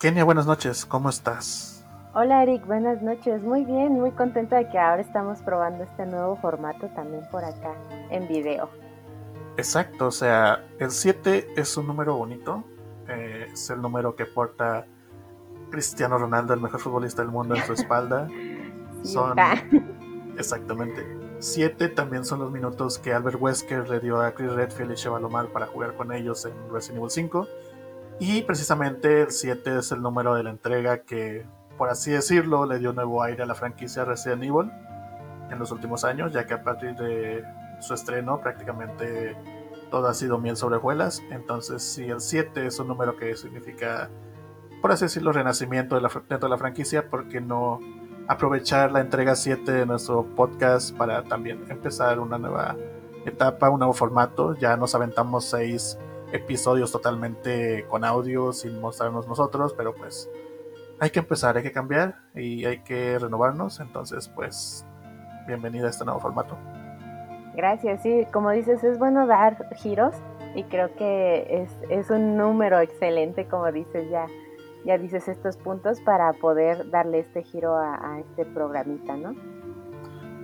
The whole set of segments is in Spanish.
Kenia, buenas noches, ¿cómo estás? Hola Eric, buenas noches. Muy bien, muy contenta de que ahora estamos probando este nuevo formato también por acá en video. Exacto, o sea, el 7 es un número bonito, eh, es el número que porta Cristiano Ronaldo, el mejor futbolista del mundo, en su espalda. son exactamente. 7 también son los minutos que Albert Wesker le dio a Chris Redfield y Sheva Lomar para jugar con ellos en Resident Evil 5. Y precisamente el 7 es el número de la entrega que, por así decirlo, le dio nuevo aire a la franquicia Resident Evil en los últimos años, ya que a partir de su estreno prácticamente todo ha sido miel sobre hojuelas. Entonces, si el 7 es un número que significa, por así decirlo, renacimiento de la, dentro de la franquicia, ¿por qué no aprovechar la entrega 7 de nuestro podcast para también empezar una nueva etapa, un nuevo formato? Ya nos aventamos 6 episodios totalmente con audio sin mostrarnos nosotros, pero pues hay que empezar, hay que cambiar y hay que renovarnos. Entonces, pues, bienvenida a este nuevo formato. Gracias, sí, como dices, es bueno dar giros y creo que es, es un número excelente, como dices, ya, ya dices estos puntos para poder darle este giro a, a este programita, ¿no?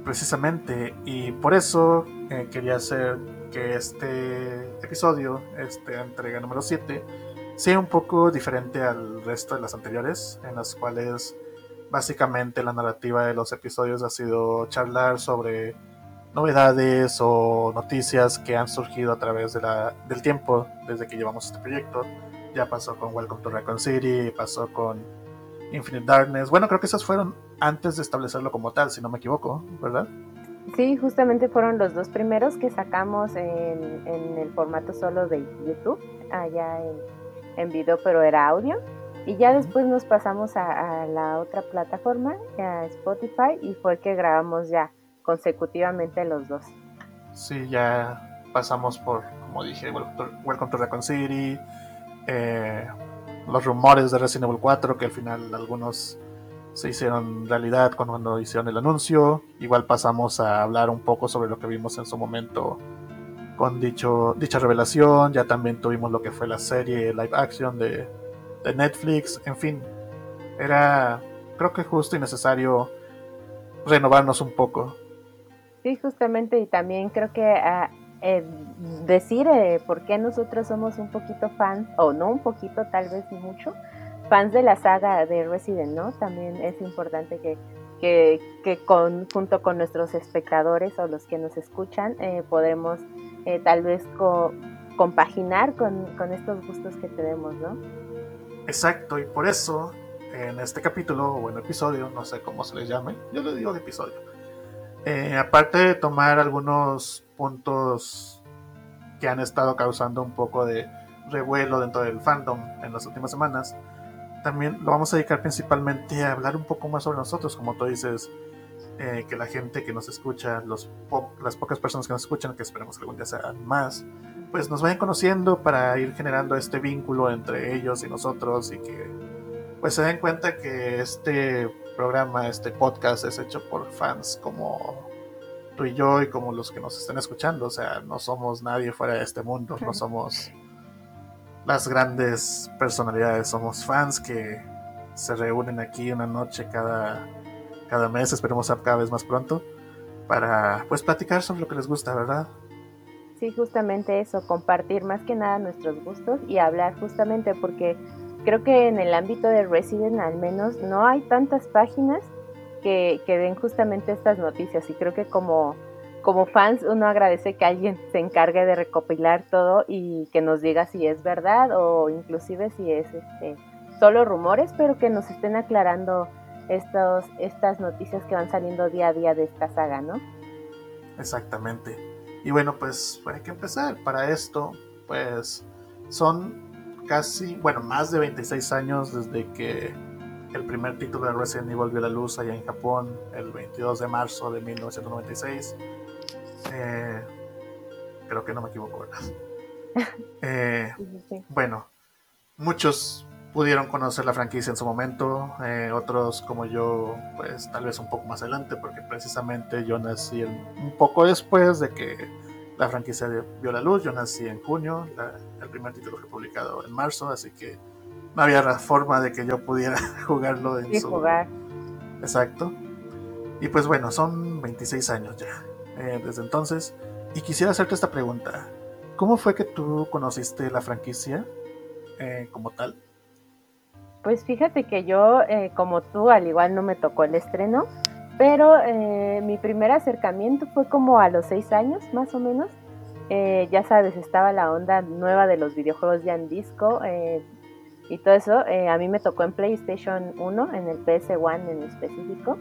Precisamente, y por eso eh, quería hacer que este episodio, este entrega número 7, sea un poco diferente al resto de las anteriores, en las cuales básicamente la narrativa de los episodios ha sido charlar sobre novedades o noticias que han surgido a través de la, del tiempo desde que llevamos este proyecto. Ya pasó con Welcome to Raccoon City, pasó con Infinite Darkness. Bueno, creo que esas fueron antes de establecerlo como tal, si no me equivoco, ¿verdad? Sí, justamente fueron los dos primeros que sacamos en, el formato solo de YouTube, allá en, video, pero era audio. Y ya después nos pasamos a, la otra plataforma, a Spotify, y fue que grabamos ya consecutivamente los dos. Sí, ya pasamos por, como dije, Welcome to Raccoon City, eh, los rumores de Resident Evil 4, que al final algunos se hicieron realidad cuando hicieron el anuncio. Igual pasamos a hablar un poco sobre lo que vimos en su momento con dicho, dicha revelación. Ya también tuvimos lo que fue la serie live action de, de Netflix. En fin, era creo que justo y necesario renovarnos un poco. Sí, justamente, y también creo que ah, eh, decir eh, por qué nosotros somos un poquito fans, o no un poquito, tal vez mucho, fans de la saga de Resident, ¿no? También es importante que, que, con, junto con nuestros espectadores o los que nos escuchan eh, podremos eh, tal vez compaginar con, estos gustos que tenemos, ¿no? Exacto, y por eso en este capítulo o en episodio, no sé cómo se le llame, yo le digo de episodio, eh, aparte de tomar algunos puntos que han estado causando un poco de revuelo dentro del fandom en las últimas semanas, también lo vamos a dedicar principalmente a hablar un poco más sobre nosotros, como tú dices, eh, que la gente que nos escucha, los las pocas personas que nos escuchan, que esperemos que algún día sean más, pues nos vayan conociendo para ir generando este vínculo entre ellos y nosotros y que pues se den cuenta que este programa, este podcast es hecho por fans como tú y yo y como los que nos están escuchando, o sea, no somos nadie fuera de este mundo, no somos las grandes personalidades. Somos fans que se reúnen aquí una noche cada, cada mes, esperemos cada vez más pronto, para pues platicar sobre lo que les gusta, ¿verdad? Sí, justamente eso, compartir más que nada nuestros gustos y hablar justamente porque creo que en el ámbito de Resident al menos no hay tantas páginas que, que den justamente estas noticias y creo que como como fans uno agradece que alguien se encargue de recopilar todo y que nos diga si es verdad o inclusive si es este solo rumores, pero que nos estén aclarando estos, estas noticias que van saliendo día a día de esta saga, ¿no? Exactamente. Y bueno, pues hay que empezar. Para esto, pues son casi, bueno, más de 26 años desde que el primer título de Resident Evil vio la luz allá en Japón, el 22 de marzo de 1996 eh, creo que no me equivoco, ¿verdad? Eh, bueno, muchos pudieron conocer la franquicia en su momento, eh, otros como yo, pues tal vez un poco más adelante, porque precisamente yo nací un poco después de que la franquicia vio la luz, yo nací en junio, el primer título fue publicado en marzo, así que no había forma de que yo pudiera jugarlo en su... jugar. Exacto. Y pues bueno, son 26 años ya eh, desde entonces. Y quisiera hacerte esta pregunta. ¿Cómo fue que tú conociste la franquicia eh, como tal? Pues fíjate que yo, eh, como tú, al igual no me tocó el estreno, pero mi primer acercamiento fue como a los seis años, más o menos. ya sabes, estaba la onda nueva de los videojuegos ya en disco y todo eso. a mí me tocó en PlayStation 1, en el PS1 en específico.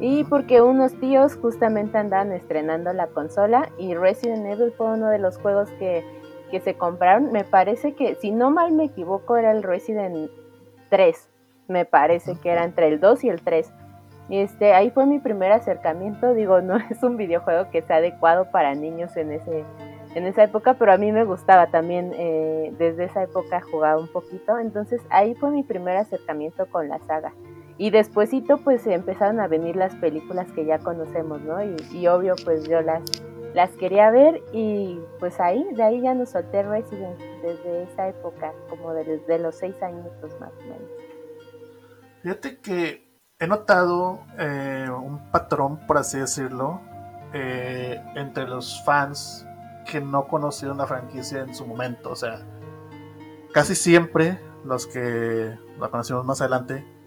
Y porque unos tíos justamente andaban estrenando la consola y Resident Evil fue uno de los juegos que, se compraron. Me parece que, si no mal me equivoco, era el Resident 3. Me parece que era entre el 2 y el 3. Y este, ahí fue mi primer acercamiento. Digo, no es un videojuego que sea adecuado para niños en ese en esa época, pero a mí me gustaba también. Eh, desde esa época jugaba un poquito. Entonces ahí fue mi primer acercamiento con la saga. Y despuesito pues empezaron a venir las películas que ya conocemos, ¿no? Y, obvio pues yo las, las quería ver y pues ahí, de ahí ya nos solté Resident desde esa época, como desde los seis años más o menos. Fíjate que he notado eh, un patrón, por así decirlo, eh, entre los fans que no conocieron la franquicia en su momento. O sea, casi siempre los que la conocimos más adelante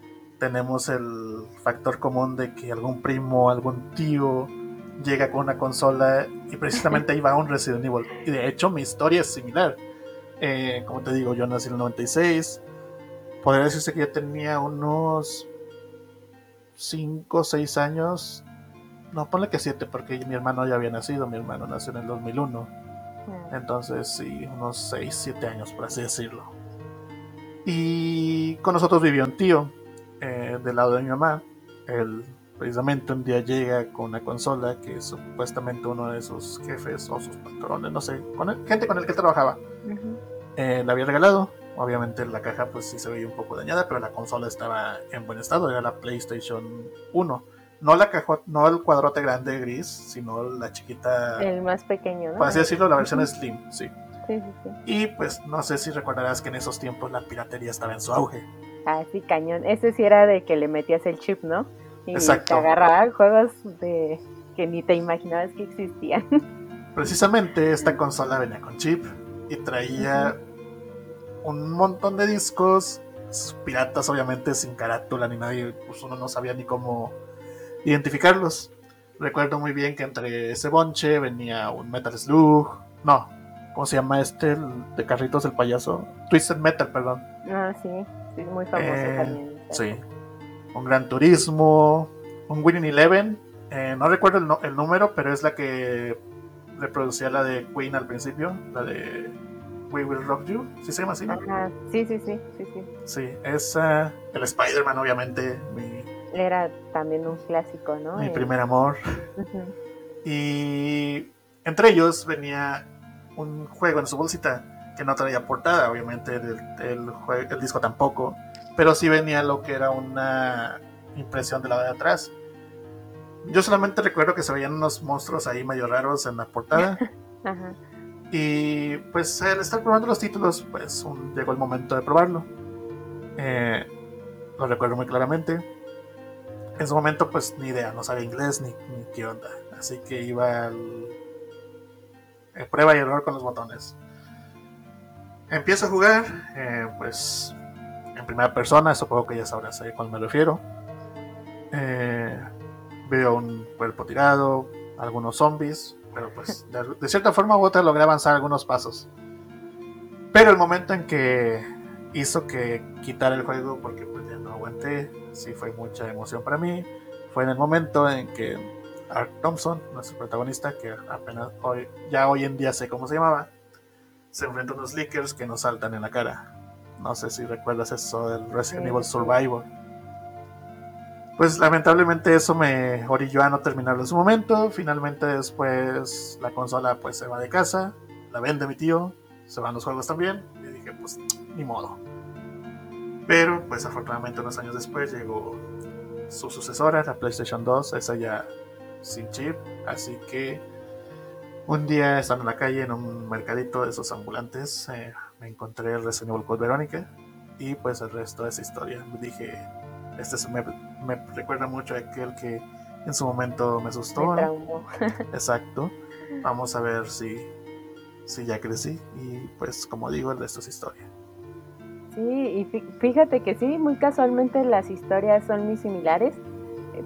tenemos el factor común de que algún primo, algún tío llega con una consola y precisamente ahí va un Resident Evil. Y de hecho mi historia es similar. Eh, como te digo, yo nací en el 96. Podría decirse que yo tenía unos 5 o 6 años. No, ponle que 7 porque mi hermano ya había nacido. Mi hermano nació en el 2001. Mm. Entonces sí, unos 6, 7 años por así decirlo. Y con nosotros vivió un tío eh, del lado de mi mamá, él precisamente un día llega con una consola que supuestamente uno de sus jefes o sus patrones, no sé, con gente con el que trabajaba, eh, la había regalado. Obviamente la caja pues sí se veía un poco dañada, pero la consola estaba en buen estado, era la PlayStation 1. No la caja, no el cuadrote grande gris, sino la chiquita. El más pequeño, ¿no? Por así decirlo, la versión Slim, sí. Sí, sí, sí. Y pues no sé si recordarás que en esos tiempos la piratería estaba en su auge. Ah, sí, cañón. Ese sí era de que le metías el chip, ¿no? Y te agarraban juegos de que ni te imaginabas que existían. Precisamente esta consola venía con chip y traía un montón de discos piratas, obviamente sin carátula ni nadie, pues uno no sabía ni cómo identificarlos. Recuerdo muy bien que entre ese bonche venía un Metal Slug, no, ¿cómo se llama este? de carritos del payaso, Twisted Metal, perdón. Ah, sí muy famoso eh, también. Sí. Un Gran Turismo, un Winning Eleven. Eh, no recuerdo el, número, pero es la que reproducía la de Queen al principio, la de We Will Rock You. ¿Sí se llama así? Sí, sí, sí, sí, sí. Sí, es el Spider-Man, obviamente. Era también un clásico, ¿no? Mi primer amor. Y entre ellos venía un juego en su bolsita que no traía portada, obviamente el, el, disco tampoco, pero sí venía lo que era una impresión de la de atrás. Yo solamente recuerdo que se veían unos monstruos ahí medio raros en la portada. Y pues al estar probando los títulos, pues llegó el momento de probarlo. Eh, lo recuerdo muy claramente. En su momento, pues ni idea, no sabía inglés ni, ni qué onda. Así que iba al, eh, prueba y error con los botones. Empiezo a jugar, eh, pues en primera persona, supongo que ya sabrás a cuál me refiero. Eh, veo un cuerpo tirado, algunos zombies, pero pues de, cierta forma u otra logré avanzar algunos pasos. Pero el momento en que hizo que quitar el juego, porque pues ya no aguanté, sí fue mucha emoción para mí, fue en el momento en que Art Thompson, nuestro protagonista, que apenas hoy, ya hoy en día sé cómo se llamaba, se enfrenta a unos leakers que nos saltan en la cara. No sé si recuerdas eso del Resident Evil Survivor. Pues lamentablemente eso me orilló a no terminarlo en su momento. Finalmente después la consola pues se va de casa, la vende mi tío, se van los juegos también. Y dije pues ni modo. Pero pues afortunadamente unos años después llegó su sucesora, la PlayStation 2, esa ya sin chip. Así que un día estando en la calle en un mercadito de esos ambulantes, eh, me encontré el Resident Evil Code Verónica y pues el resto es historia. Dije, este me, me recuerda mucho a aquel que en su momento me asustó. Exacto. Vamos a ver si, si ya crecí y pues como digo, el resto es historia. Sí, y fíjate que sí, muy casualmente las historias son muy similares.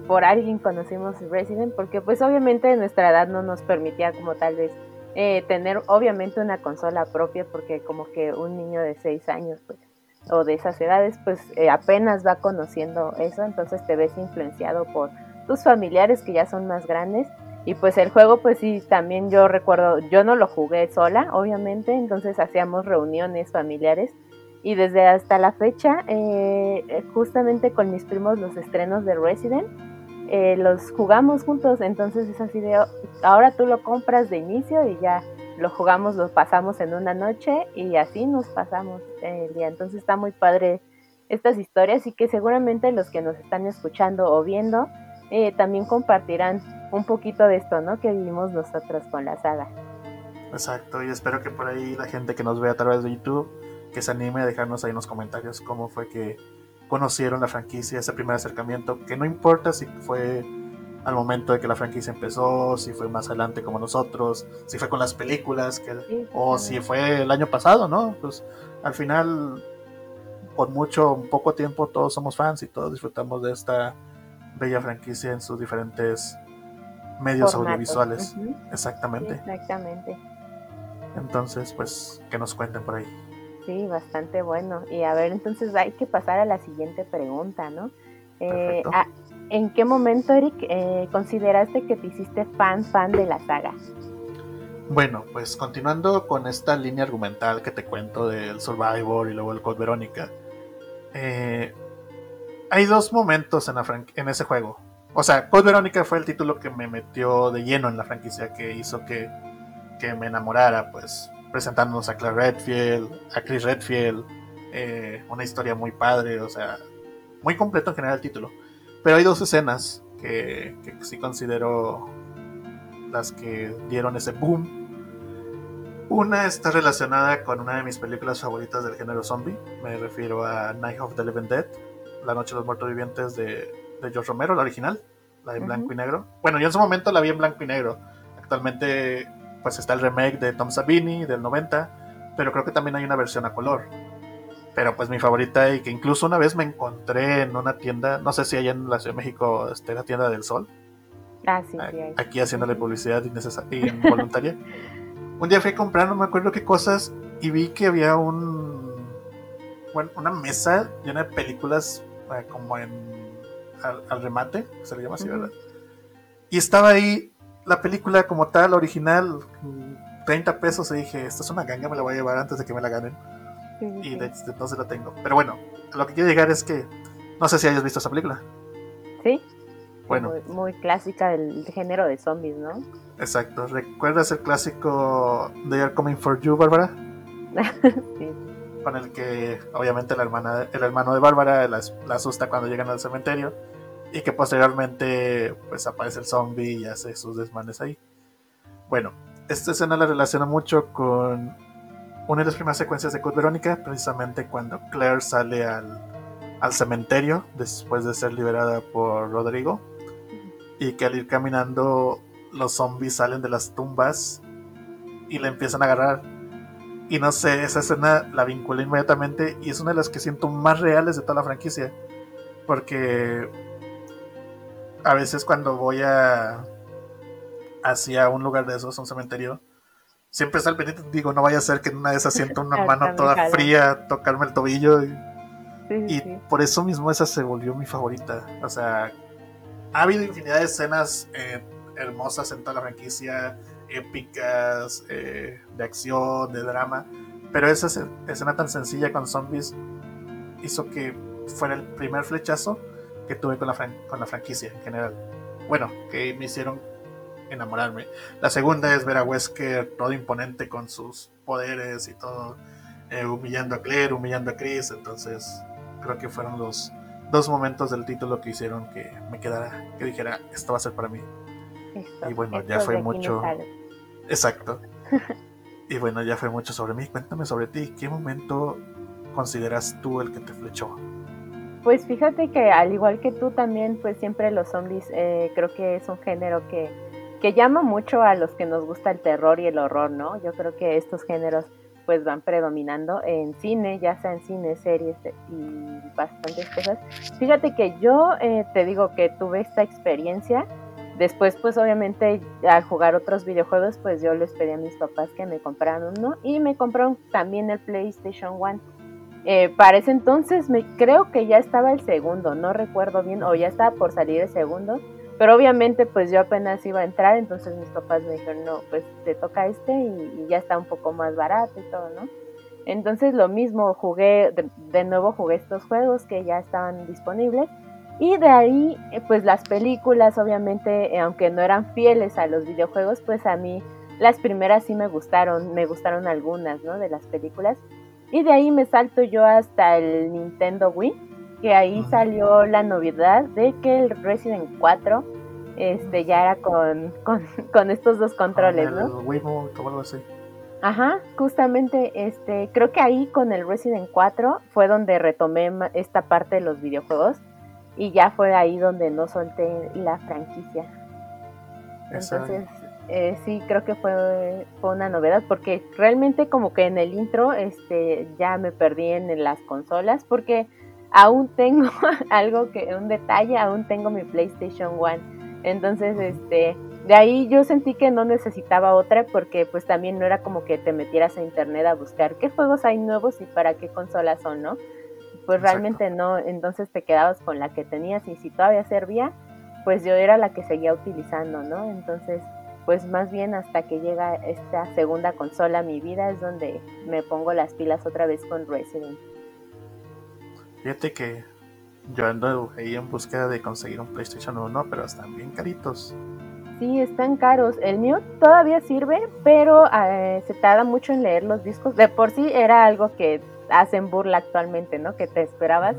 Por alguien conocimos Resident, porque pues obviamente nuestra edad no nos permitía como tal vez eh, tener obviamente una consola propia, porque como que un niño de 6 años pues o de esas edades pues eh, apenas va conociendo eso, entonces te ves influenciado por tus familiares que ya son más grandes. Y pues el juego pues sí también yo recuerdo, yo no lo jugué sola obviamente, entonces hacíamos reuniones familiares y desde hasta la fecha, eh, eh, justamente con mis primos los estrenos de Resident, eh, los jugamos juntos, entonces es así de, ahora tú lo compras de inicio y ya lo jugamos, lo pasamos en una noche y así nos pasamos el día. Entonces está muy padre estas historias y que seguramente los que nos están escuchando o viendo también compartirán un poquito de esto, ¿no? Que vivimos nosotros con la saga. Exacto, y espero que por ahí la gente que nos ve a través de YouTube que se anime a dejarnos ahí en los comentarios cómo fue que conocieron la franquicia, ese primer acercamiento, que no importa si fue al momento de que la franquicia empezó, si fue más adelante como nosotros, si fue con las películas, que, o si fue el año pasado, ¿no? Pues al final, por mucho, poco tiempo, todos somos fans y todos disfrutamos de esta bella franquicia en sus diferentes medios audiovisuales. Exactamente. Exactamente. Entonces, pues, que nos cuenten por ahí. Sí, bastante bueno. Y a ver, entonces hay que pasar a la siguiente pregunta, ¿no? Eh, ah, ¿En qué momento, Eric, eh, consideraste que te hiciste fan, fan de la saga? Bueno, pues continuando con esta línea argumental que te cuento del Survivor y luego el Code Verónica, eh, hay dos momentos en, la en ese juego. O sea, Code Verónica fue el título que me metió de lleno en la franquicia, que hizo que, que me enamorara, pues presentándonos a Claire Redfield, a Chris Redfield, eh, una historia muy padre, o sea, muy completo en general el título. Pero hay dos escenas que, que sí considero las que dieron ese boom. Una está relacionada con una de mis películas favoritas del género zombie. Me refiero a Night of the Living Dead, La Noche de los Muertos Vivientes de, de George Romero, la original, la de blanco y negro. Bueno, yo en su momento la vi en blanco y negro. Actualmente pues está el remake de Tom Savini del 90, pero creo que también hay una versión a color. Pero pues mi favorita y que incluso una vez me encontré en una tienda, no sé si allá en la Ciudad de México esté la tienda del Sol. Ah, sí, sí, Aquí haciéndole publicidad involuntaria. un día fui a comprar, no me acuerdo qué cosas, y vi que había un bueno, una mesa llena de películas eh, como en al, remate, se le llama así, ¿verdad? Y estaba ahí la película como tal, original, 30 pesos, y dije, esta es una ganga, me la voy a llevar antes de que me la ganen. y de, entonces la tengo. Pero bueno, lo que quiero llegar es que, no sé si hayas visto esa película. Sí. Bueno. Muy, clásica del género de zombies, ¿no? Exacto. ¿Recuerdas el clásico They Are Coming For You, Bárbara? sí. Con el que, obviamente, la hermana, el hermano de Bárbara la asusta cuando llegan al cementerio y que posteriormente pues aparece el zombie y hace sus desmanes ahí. Bueno, esta escena la relaciona mucho con una de las primeras secuencias de Code Verónica, precisamente cuando Claire sale al, al cementerio después de ser liberada por Rodrigo y que al ir caminando los zombies salen de las tumbas y la empiezan a agarrar. Y no sé, esa escena la vinculé inmediatamente y es una de las que siento más reales de toda la franquicia. Porque a veces cuando voy a hacia un lugar de esos, un cementerio, siempre está el pendiente, digo, no vaya a ser que en una de esas sienta una mano toda fría tocarme el tobillo. Y, por eso mismo esa se volvió mi favorita. O sea, ha habido infinidad de escenas eh, hermosas en toda la franquicia, épicas, eh, de acción, de drama. Pero esa escena tan sencilla con zombies hizo que fuera el primer flechazo que tuve con la, con la franquicia en general. Bueno, que me hicieron enamorarme. La segunda es ver a Wesker todo imponente con sus poderes y todo, eh, humillando a Claire, humillando a Chris. Entonces, creo que fueron los dos momentos del título que hicieron que me quedara, que dijera, esto va a ser para mí. y bueno, ya fue mucho. Exacto. y bueno, ya fue mucho sobre mí. Cuéntame sobre ti. ¿Qué momento consideras tú el que te flechó? Pues fíjate que al igual que tú también, pues siempre los zombies eh, creo que es un género que, que llama mucho a los que nos gusta el terror y el horror, ¿no? Yo creo que estos géneros pues van predominando en cine, ya sea en cine, series y bastantes cosas. Fíjate que yo eh, te digo que tuve esta experiencia. Después, pues obviamente al jugar otros videojuegos, pues yo les pedí a mis papás que me compraran uno y me compraron también el PlayStation One. Eh, para ese entonces me creo que ya estaba el segundo, no recuerdo bien, o ya estaba por salir el segundo, pero obviamente pues yo apenas iba a entrar, entonces mis papás me dijeron, no, pues te toca este y, ya está un poco más barato y todo, ¿no? Entonces lo mismo, jugué, de, nuevo jugué estos juegos que ya estaban disponibles y de ahí eh, pues las películas obviamente, eh, aunque no eran fieles a los videojuegos, pues a mí las primeras sí me gustaron, me gustaron algunas, ¿no? De las películas. Y de ahí me salto yo hasta el Nintendo Wii, que ahí salió la novedad de que el Resident 4 este ya era con, con, estos dos controles, ¿no? algo así. Ajá, justamente este, creo que ahí con el Resident 4 fue donde retomé esta parte de los videojuegos y ya fue ahí donde no solté la franquicia. Entonces, eh, sí, creo que fue, fue, una novedad porque realmente como que en el intro este, ya me perdí en, las consolas porque aún tengo algo que, un detalle, aún tengo mi PlayStation One. Entonces, este, de ahí yo sentí que no necesitaba otra porque pues también no era como que te metieras a internet a buscar qué juegos hay nuevos y para qué consolas son, ¿no? Pues realmente no, entonces te quedabas con la que tenías y si todavía servía, pues yo era la que seguía utilizando, ¿no? Entonces, pues más bien hasta que llega esta segunda consola a mi vida es donde me pongo las pilas otra vez con Resident. Fíjate que yo ando ahí en búsqueda de conseguir un PlayStation 1, pero están bien caritos. Sí, están caros. El mío todavía sirve, pero eh, se tarda mucho en leer los discos. De por sí era algo que hacen burla actualmente, ¿no? Que te esperabas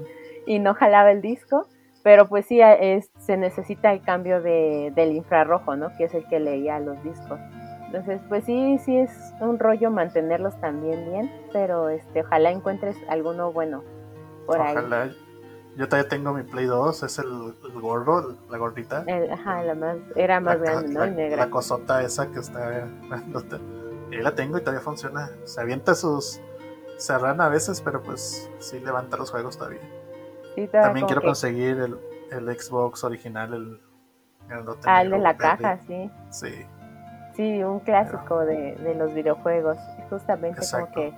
y no jalaba el disco. Pero pues sí, es, se necesita el cambio de, del infrarrojo, ¿no? Que es el que leía los discos. Entonces, pues sí, sí es un rollo mantenerlos también bien, pero este, ojalá encuentres alguno bueno por ojalá. Yo todavía tengo mi Play 2, es el, gordo, la gordita. ajá, la más, era más grande, ¿no? La, negra. La cosota esa que está... y la tengo y todavía funciona. Se avienta sus... Se a veces, pero pues sí levanta los juegos todavía. También quiero conseguir el, el, Xbox original, el, el, ah, el de la caja, sí. Sí. Sí, un clásico de, de, los videojuegos. Justamente como que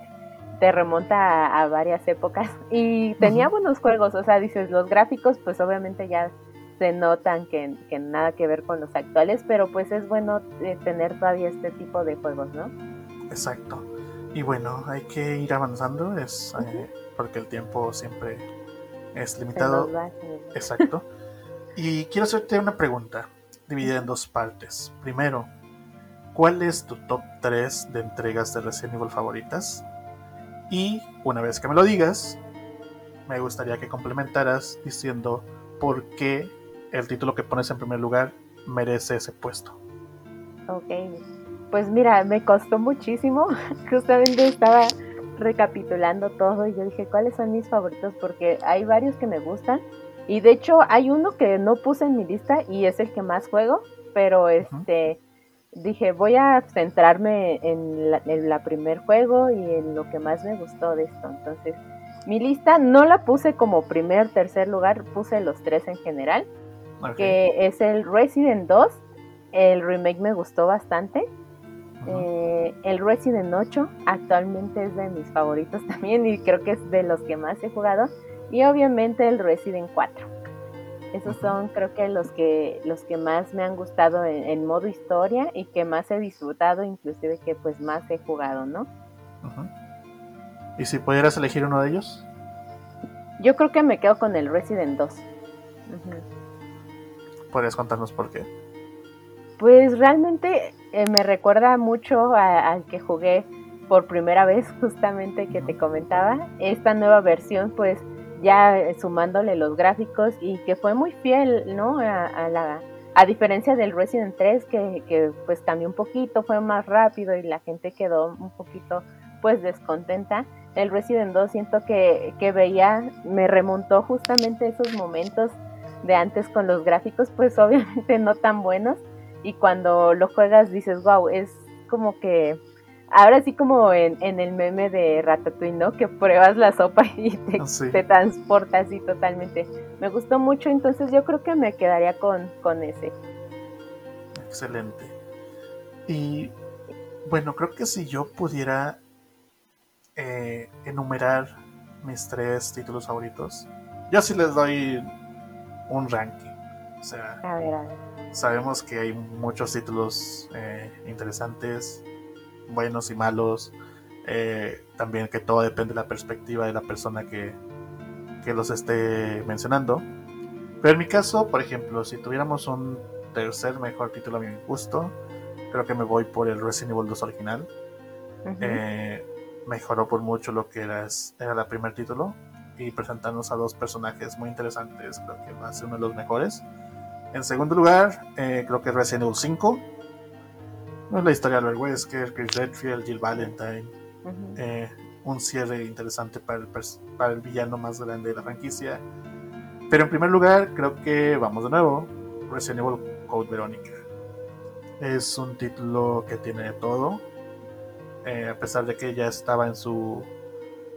te remonta a, varias épocas. Y tenía buenos juegos, o sea, dices, los gráficos, pues obviamente ya se notan que, que nada que ver con los actuales, pero pues es bueno eh, tener todavía este tipo de juegos, ¿no? Exacto. Y bueno, hay que ir avanzando, es eh, porque el tiempo siempre es limitado. Exacto. Y quiero hacerte una pregunta, dividida en dos partes. Primero, ¿cuál es tu top 3 de entregas de Resident Evil favoritas? Y una vez que me lo digas, me gustaría que complementaras diciendo por qué el título que pones en primer lugar merece ese puesto. Ok, pues mira, me costó muchísimo. Justamente estaba recapitulando todo y yo dije, ¿cuáles son mis favoritos? Porque hay varios que me gustan. Y de hecho hay uno que no puse en mi lista y es el que más juego, pero este dije, voy a centrarme en la, en la primer juego y en lo que más me gustó de esto. Entonces, mi lista no la puse como primer, tercer lugar, puse los tres en general, que es el Resident 2, el remake me gustó bastante. Eh, el Resident 8 actualmente es de mis favoritos también y creo que es de los que más he jugado. Y obviamente el Resident 4. Esos son creo que los que los que más me han gustado en, modo historia y que más he disfrutado, inclusive que pues más he jugado, ¿no? ¿Y si pudieras elegir uno de ellos? Yo creo que me quedo con el Resident 2. ¿Podrías contarnos por qué? Pues realmente eh, me recuerda mucho al que jugué por primera vez, justamente que te comentaba. Esta nueva versión, pues ya eh, sumándole los gráficos y que fue muy fiel, ¿no? A, la, a diferencia del Resident 3, que, que, pues cambió un poquito, fue más rápido y la gente quedó un poquito pues descontenta. El Resident 2 siento que, que veía, me remontó justamente esos momentos de antes con los gráficos, pues obviamente no tan buenos. Y cuando lo juegas dices, wow, es como que ahora sí como en, en, el meme de Ratatouille, ¿no? Que pruebas la sopa y te, ah, te transporta así totalmente. Me gustó mucho, entonces yo creo que me quedaría con, con ese. Excelente. Y bueno, creo que si yo pudiera eh, enumerar mis tres títulos favoritos, yo sí les doy un ranking. O sea, sabemos que hay muchos títulos eh, interesantes, buenos y malos. Eh, también que todo depende de la perspectiva de la persona que, que los esté mencionando. Pero en mi caso, por ejemplo, si tuviéramos un tercer mejor título a mi gusto, creo que me voy por el Resident Evil 2 original. Eh, mejoró por mucho lo que era, era el primer título y presentarnos a dos personajes muy interesantes, creo que va a ser uno de los mejores. En segundo lugar, eh, creo que Resident Evil 5. la historia de Albert Wesker, Chris Redfield, Jill Valentine. Eh, un cierre interesante para el, para el villano más grande de la franquicia. Pero en primer lugar, creo que vamos de nuevo. Resident Evil Code Veronica. Es un título que tiene todo. Eh, a pesar de que ya estaba en su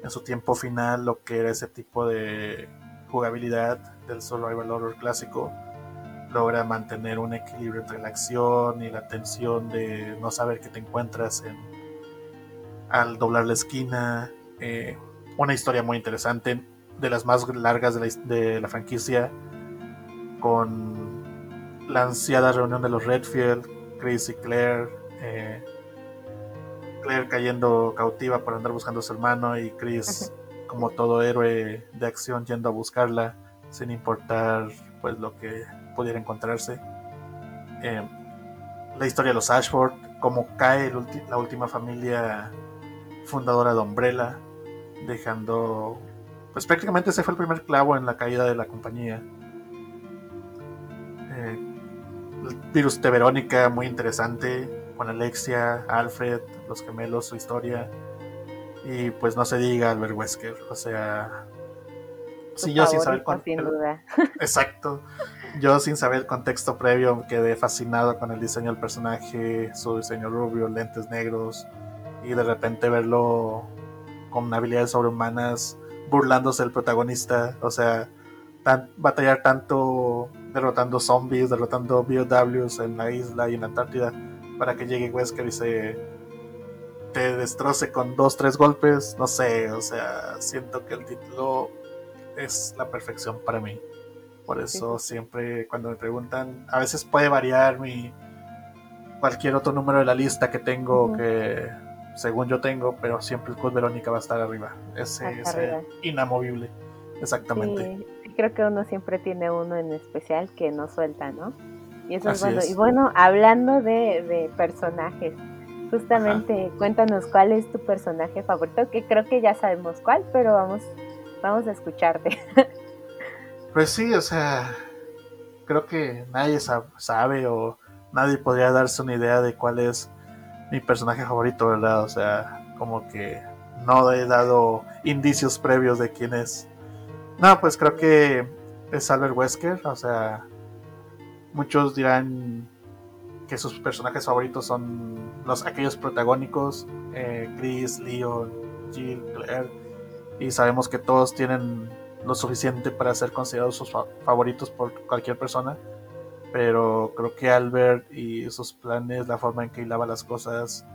en su tiempo final lo que era ese tipo de jugabilidad del survival horror clásico logra mantener un equilibrio entre la acción y la tensión de no saber qué te encuentras en, al doblar la esquina. Eh, una historia muy interesante de las más largas de la, de la franquicia con la ansiada reunión de los Redfield Chris y Claire eh, Claire cayendo cautiva por andar buscando a su hermano y Chris como todo héroe de acción yendo a buscarla sin importar pues lo que pudiera encontrarse. Eh, la historia de los Ashford, cómo cae la última familia fundadora de Umbrella, dejando pues prácticamente ese fue el primer clavo en la caída de la compañía. Eh, el virus de Verónica, muy interesante con Alexia, Alfred, los gemelos, su historia. Y pues no se diga Albert Wesker, o sea... Sí, yo sin saber Exacto. Yo sin saber el contexto previo quedé fascinado con el diseño del personaje, su diseño rubio, lentes negros, y de repente verlo con habilidades sobrehumanas, burlándose del protagonista, o sea, batallar tanto derrotando zombies, derrotando BOWs en la isla y en la Antártida, para que llegue Wesker y se te destroce con dos, tres golpes. No sé, o sea, siento que el título es la perfección para mí. Por eso siempre cuando me preguntan, a veces puede variar mi cualquier otro número de la lista que tengo que según yo tengo, pero siempre el Code Verónica va a estar arriba. Ese es inamovible. Exactamente. creo que uno siempre tiene uno en especial que no suelta, ¿no? Y eso es bueno. Y bueno, hablando de, personajes, justamente cuéntanos cuál es tu personaje favorito, que creo que ya sabemos cuál, pero vamos, vamos a escucharte. Pues sí, o sea, creo que nadie sabe o nadie podría darse una idea de cuál es mi personaje favorito, ¿verdad? O sea, como que no he dado indicios previos de quién es. No, pues creo que es Albert Wesker, o sea, Muchos dirán que sus personajes favoritos son los aquellos protagónicos, eh, Chris, Leon, Jill, Claire, y sabemos que todos tienen lo suficiente para ser considerados sus favoritos por cualquier persona, pero creo que Albert y sus planes, la forma en que hilaba las cosas,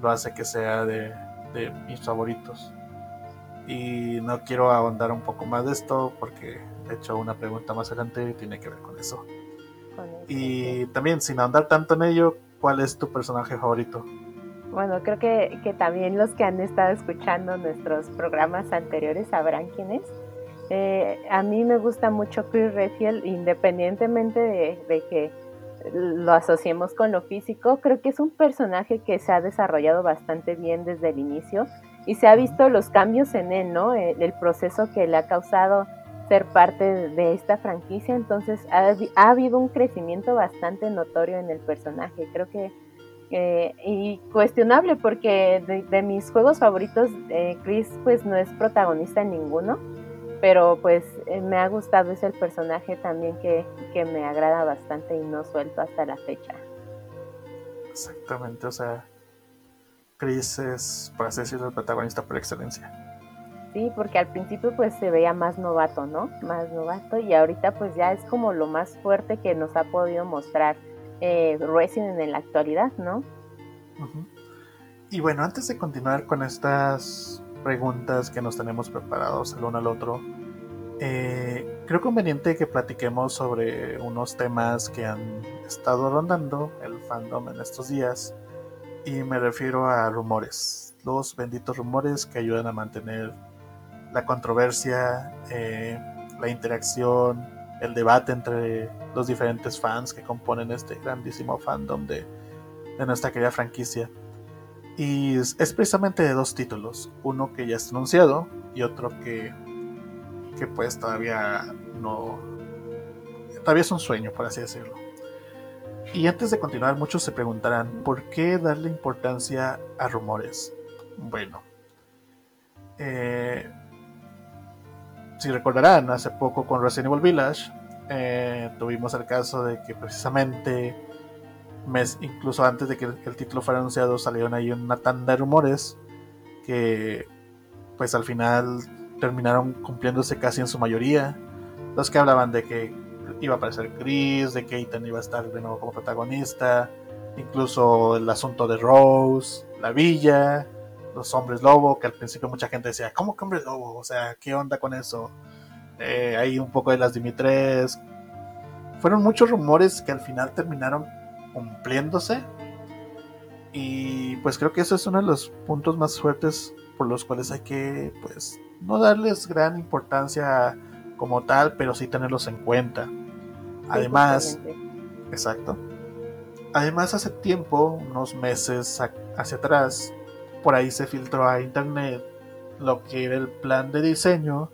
lo hace que sea de, de mis favoritos. Y no quiero ahondar un poco más de esto porque de hecho una pregunta más adelante tiene que ver con eso. Y también, sin andar tanto en ello, ¿cuál es tu personaje favorito? Bueno, creo que, que también los que han estado escuchando nuestros programas anteriores sabrán quién es. Eh, a mí me gusta mucho Chris Redfield, independientemente de, de, que lo asociemos con lo físico, creo que es un personaje que se ha desarrollado bastante bien desde el inicio y se ha visto los cambios en él, ¿no? El, el proceso que le ha causado ser parte de esta franquicia, entonces ha, habido un crecimiento bastante notorio en el personaje. Creo que Eh, y cuestionable porque de, mis juegos favoritos, eh, Chris pues no es protagonista en ninguno, pero pues eh, me ha gustado, es el personaje también que, que me agrada bastante y no suelto hasta la fecha. Exactamente, o sea, Chris es, por así decirlo, el protagonista por excelencia. Sí, porque al principio pues se veía más novato, ¿no? Más novato y ahorita pues ya es como lo más fuerte que nos ha podido mostrar eh, Resident en la actualidad, ¿no? Y bueno, antes de continuar con estas preguntas que nos tenemos preparados el uno al otro, eh, creo conveniente que platiquemos sobre unos temas que han estado rondando el fandom en estos días y me refiero a rumores, los benditos rumores que ayudan a mantener la controversia, eh, la interacción, el debate entre los diferentes fans que componen este grandísimo fandom de, nuestra querida franquicia. Y es, precisamente de dos títulos, uno que ya está anunciado y otro que, que pues todavía no... Todavía es un sueño, por así decirlo. Y antes de continuar, muchos se preguntarán, ¿por qué darle importancia a rumores? Bueno, eh, si recordarán, hace poco con Resident Evil Village eh, tuvimos el caso de que precisamente mes, incluso antes de que el, título fuera anunciado salieron ahí una tanda de rumores que pues al final terminaron cumpliéndose casi en su mayoría. Los que hablaban de que iba a aparecer Chris, de que Ethan iba a estar de nuevo como protagonista, incluso el asunto de Rose, la villa, los hombres lobo, que al principio mucha gente decía, ¿cómo que hombres lobo? O sea, ¿qué onda con eso? Eh, hay un poco de las Dimitres. Fueron muchos rumores que al final terminaron cumpliéndose. Y pues creo que eso es uno de los puntos más fuertes por los cuales hay que, pues, no darles gran importancia como tal, pero sí tenerlos en cuenta. Además, exacto. Además, hace tiempo, unos meses hacia atrás, por ahí se filtró a internet lo que era el plan de diseño,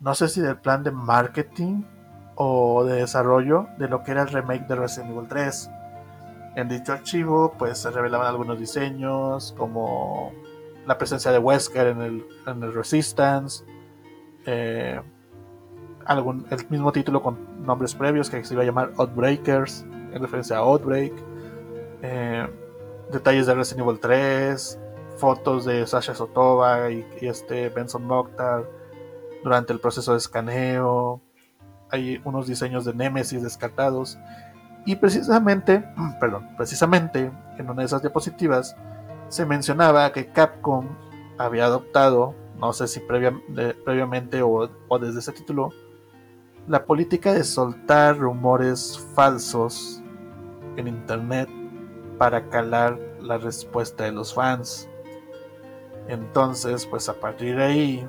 no sé si del plan de marketing o de desarrollo de lo que era el remake de Resident Evil 3. En dicho archivo pues se revelaban algunos diseños como la presencia de Wesker en el, en el Resistance, eh, algún, el mismo título con nombres previos que se iba a llamar Outbreakers en referencia a Outbreak, eh, detalles de Resident Evil 3, fotos de Sasha Sotova y, este Benson Mokhtar durante el proceso de escaneo. Hay unos diseños de Nemesis descartados. Y precisamente, perdón, precisamente en una de esas diapositivas se mencionaba que Capcom había adoptado, no sé si previamente o, desde ese título, la política de soltar rumores falsos en internet para calar la respuesta de los fans. Entonces, pues a partir de ahí,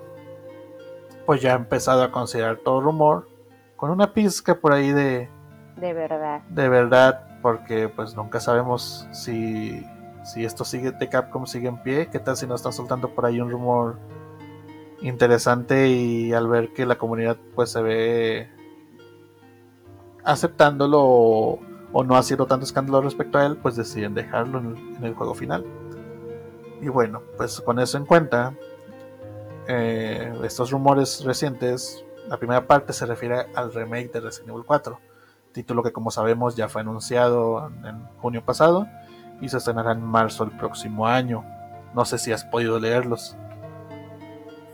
pues ya he empezado a considerar todo rumor con una pizca por ahí de... De verdad. De verdad, porque pues nunca sabemos si, si esto sigue de Capcom sigue en pie. ¿Qué tal si nos están soltando por ahí un rumor interesante y al ver que la comunidad pues se ve aceptándolo o, no haciendo tanto escándalo respecto a él, pues deciden dejarlo en el juego final? Y bueno, pues con eso en cuenta, eh, estos rumores recientes, la primera parte se refiere al remake de Resident Evil 4, título que como sabemos ya fue anunciado en junio pasado y se estrenará en marzo del próximo año. No sé si has podido leerlos.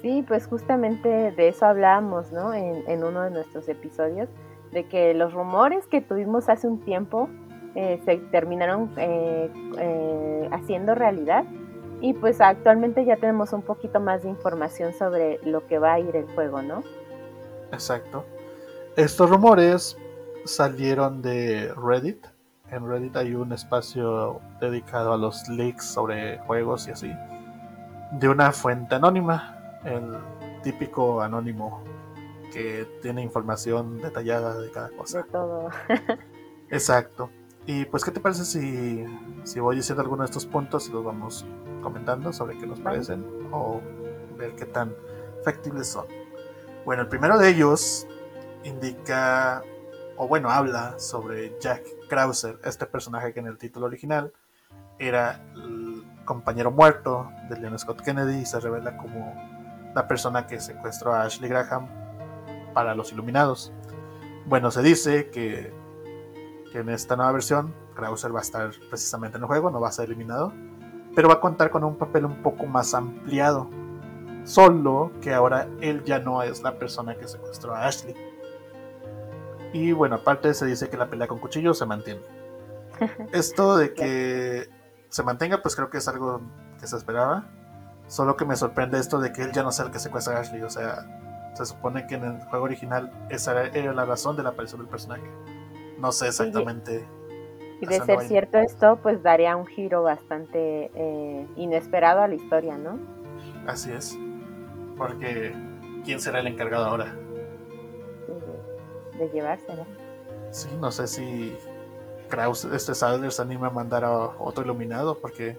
Sí, pues justamente de eso hablábamos, ¿no? En, uno de nuestros episodios, de que los rumores que tuvimos hace un tiempo eh, se terminaron eh, haciendo realidad y pues actualmente ya tenemos un poquito más de información sobre lo que va a ir el juego, ¿no? Exacto. Estos rumores salieron de Reddit. En Reddit hay un espacio dedicado a los leaks sobre juegos y así. De una fuente anónima. El típico anónimo que tiene información detallada de cada cosa. De todo. Exacto. Y pues, ¿qué te parece si, si voy diciendo algunos de estos puntos y los vamos comentando sobre qué nos parecen o ver qué tan factibles son? Bueno, el primero de ellos indica, o bueno, habla sobre Jack Krauser, este personaje que en el título original era el compañero muerto de Leon Scott Kennedy y se revela como la persona que secuestró a Ashley Graham para los Iluminados. Bueno, se dice que, que en esta nueva versión Krauser va a estar precisamente en el juego, no va a ser eliminado, pero va a contar con un papel un poco más ampliado. Solo que ahora él ya no es la persona que secuestró a Ashley. Y bueno, aparte se dice que la pelea con cuchillo se mantiene. Esto de que se mantenga, pues creo que es algo que se esperaba. Solo que me sorprende esto de que él ya no sea el que secuestra a Ashley. O sea, se supone que en el juego original esa era la razón de la aparición del personaje. No sé exactamente. Y de ser cierto esto, pues daría un giro bastante eh, inesperado a la historia, ¿no? Así es. Porque, ¿quién será el encargado ahora? De, llevársela. Sí, no sé si Kraus, este Sadler se anima a mandar a otro iluminado, porque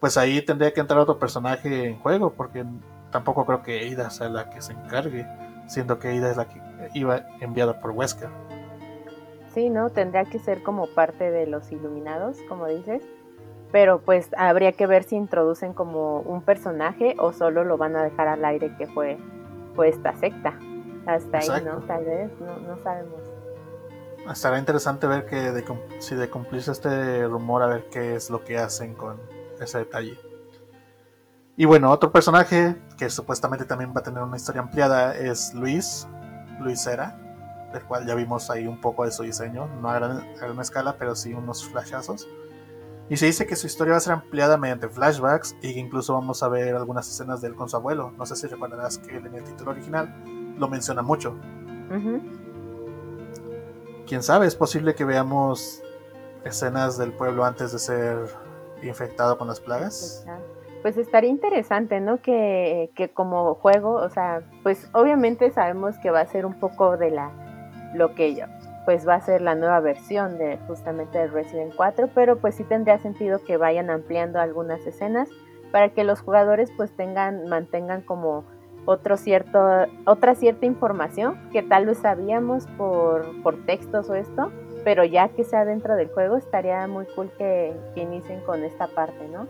pues ahí tendría que entrar otro personaje en juego, porque tampoco creo que Ada sea la que se encargue, siendo que Ada es la que iba enviada por Wesker. Sí, ¿no? Tendría que ser como parte de los iluminados, como dices. Pero pues habría que ver si introducen como un personaje o solo lo van a dejar al aire que fue, fue esta secta. Hasta ahí, ¿no? Tal vez, no, sabemos. Estará interesante ver que si de cumplirse este rumor, a ver qué es lo que hacen con ese detalle. Y bueno, otro personaje que supuestamente también va a tener una historia ampliada es Luis, Luis Era del cual ya vimos ahí un poco de su diseño, no a gran, escala, pero sí unos flashazos. Y se dice que su historia va a ser ampliada mediante flashbacks y que incluso vamos a ver algunas escenas de él con su abuelo. No sé si recordarás que en el título original lo menciona mucho. Quién sabe, es posible que veamos escenas del pueblo antes de ser infectado con las plagas. Pues estaría interesante, ¿no? Que, que como juego, o sea, pues obviamente sabemos que va a ser un poco de la lo que pues va a ser la nueva versión de justamente de Resident 4, pero pues sí tendría sentido que vayan ampliando algunas escenas para que los jugadores pues tengan, mantengan como otro cierto, otra cierta información que tal vez sabíamos por, por textos o esto, pero ya que sea dentro del juego estaría muy cool que, que inicien con esta parte, ¿no?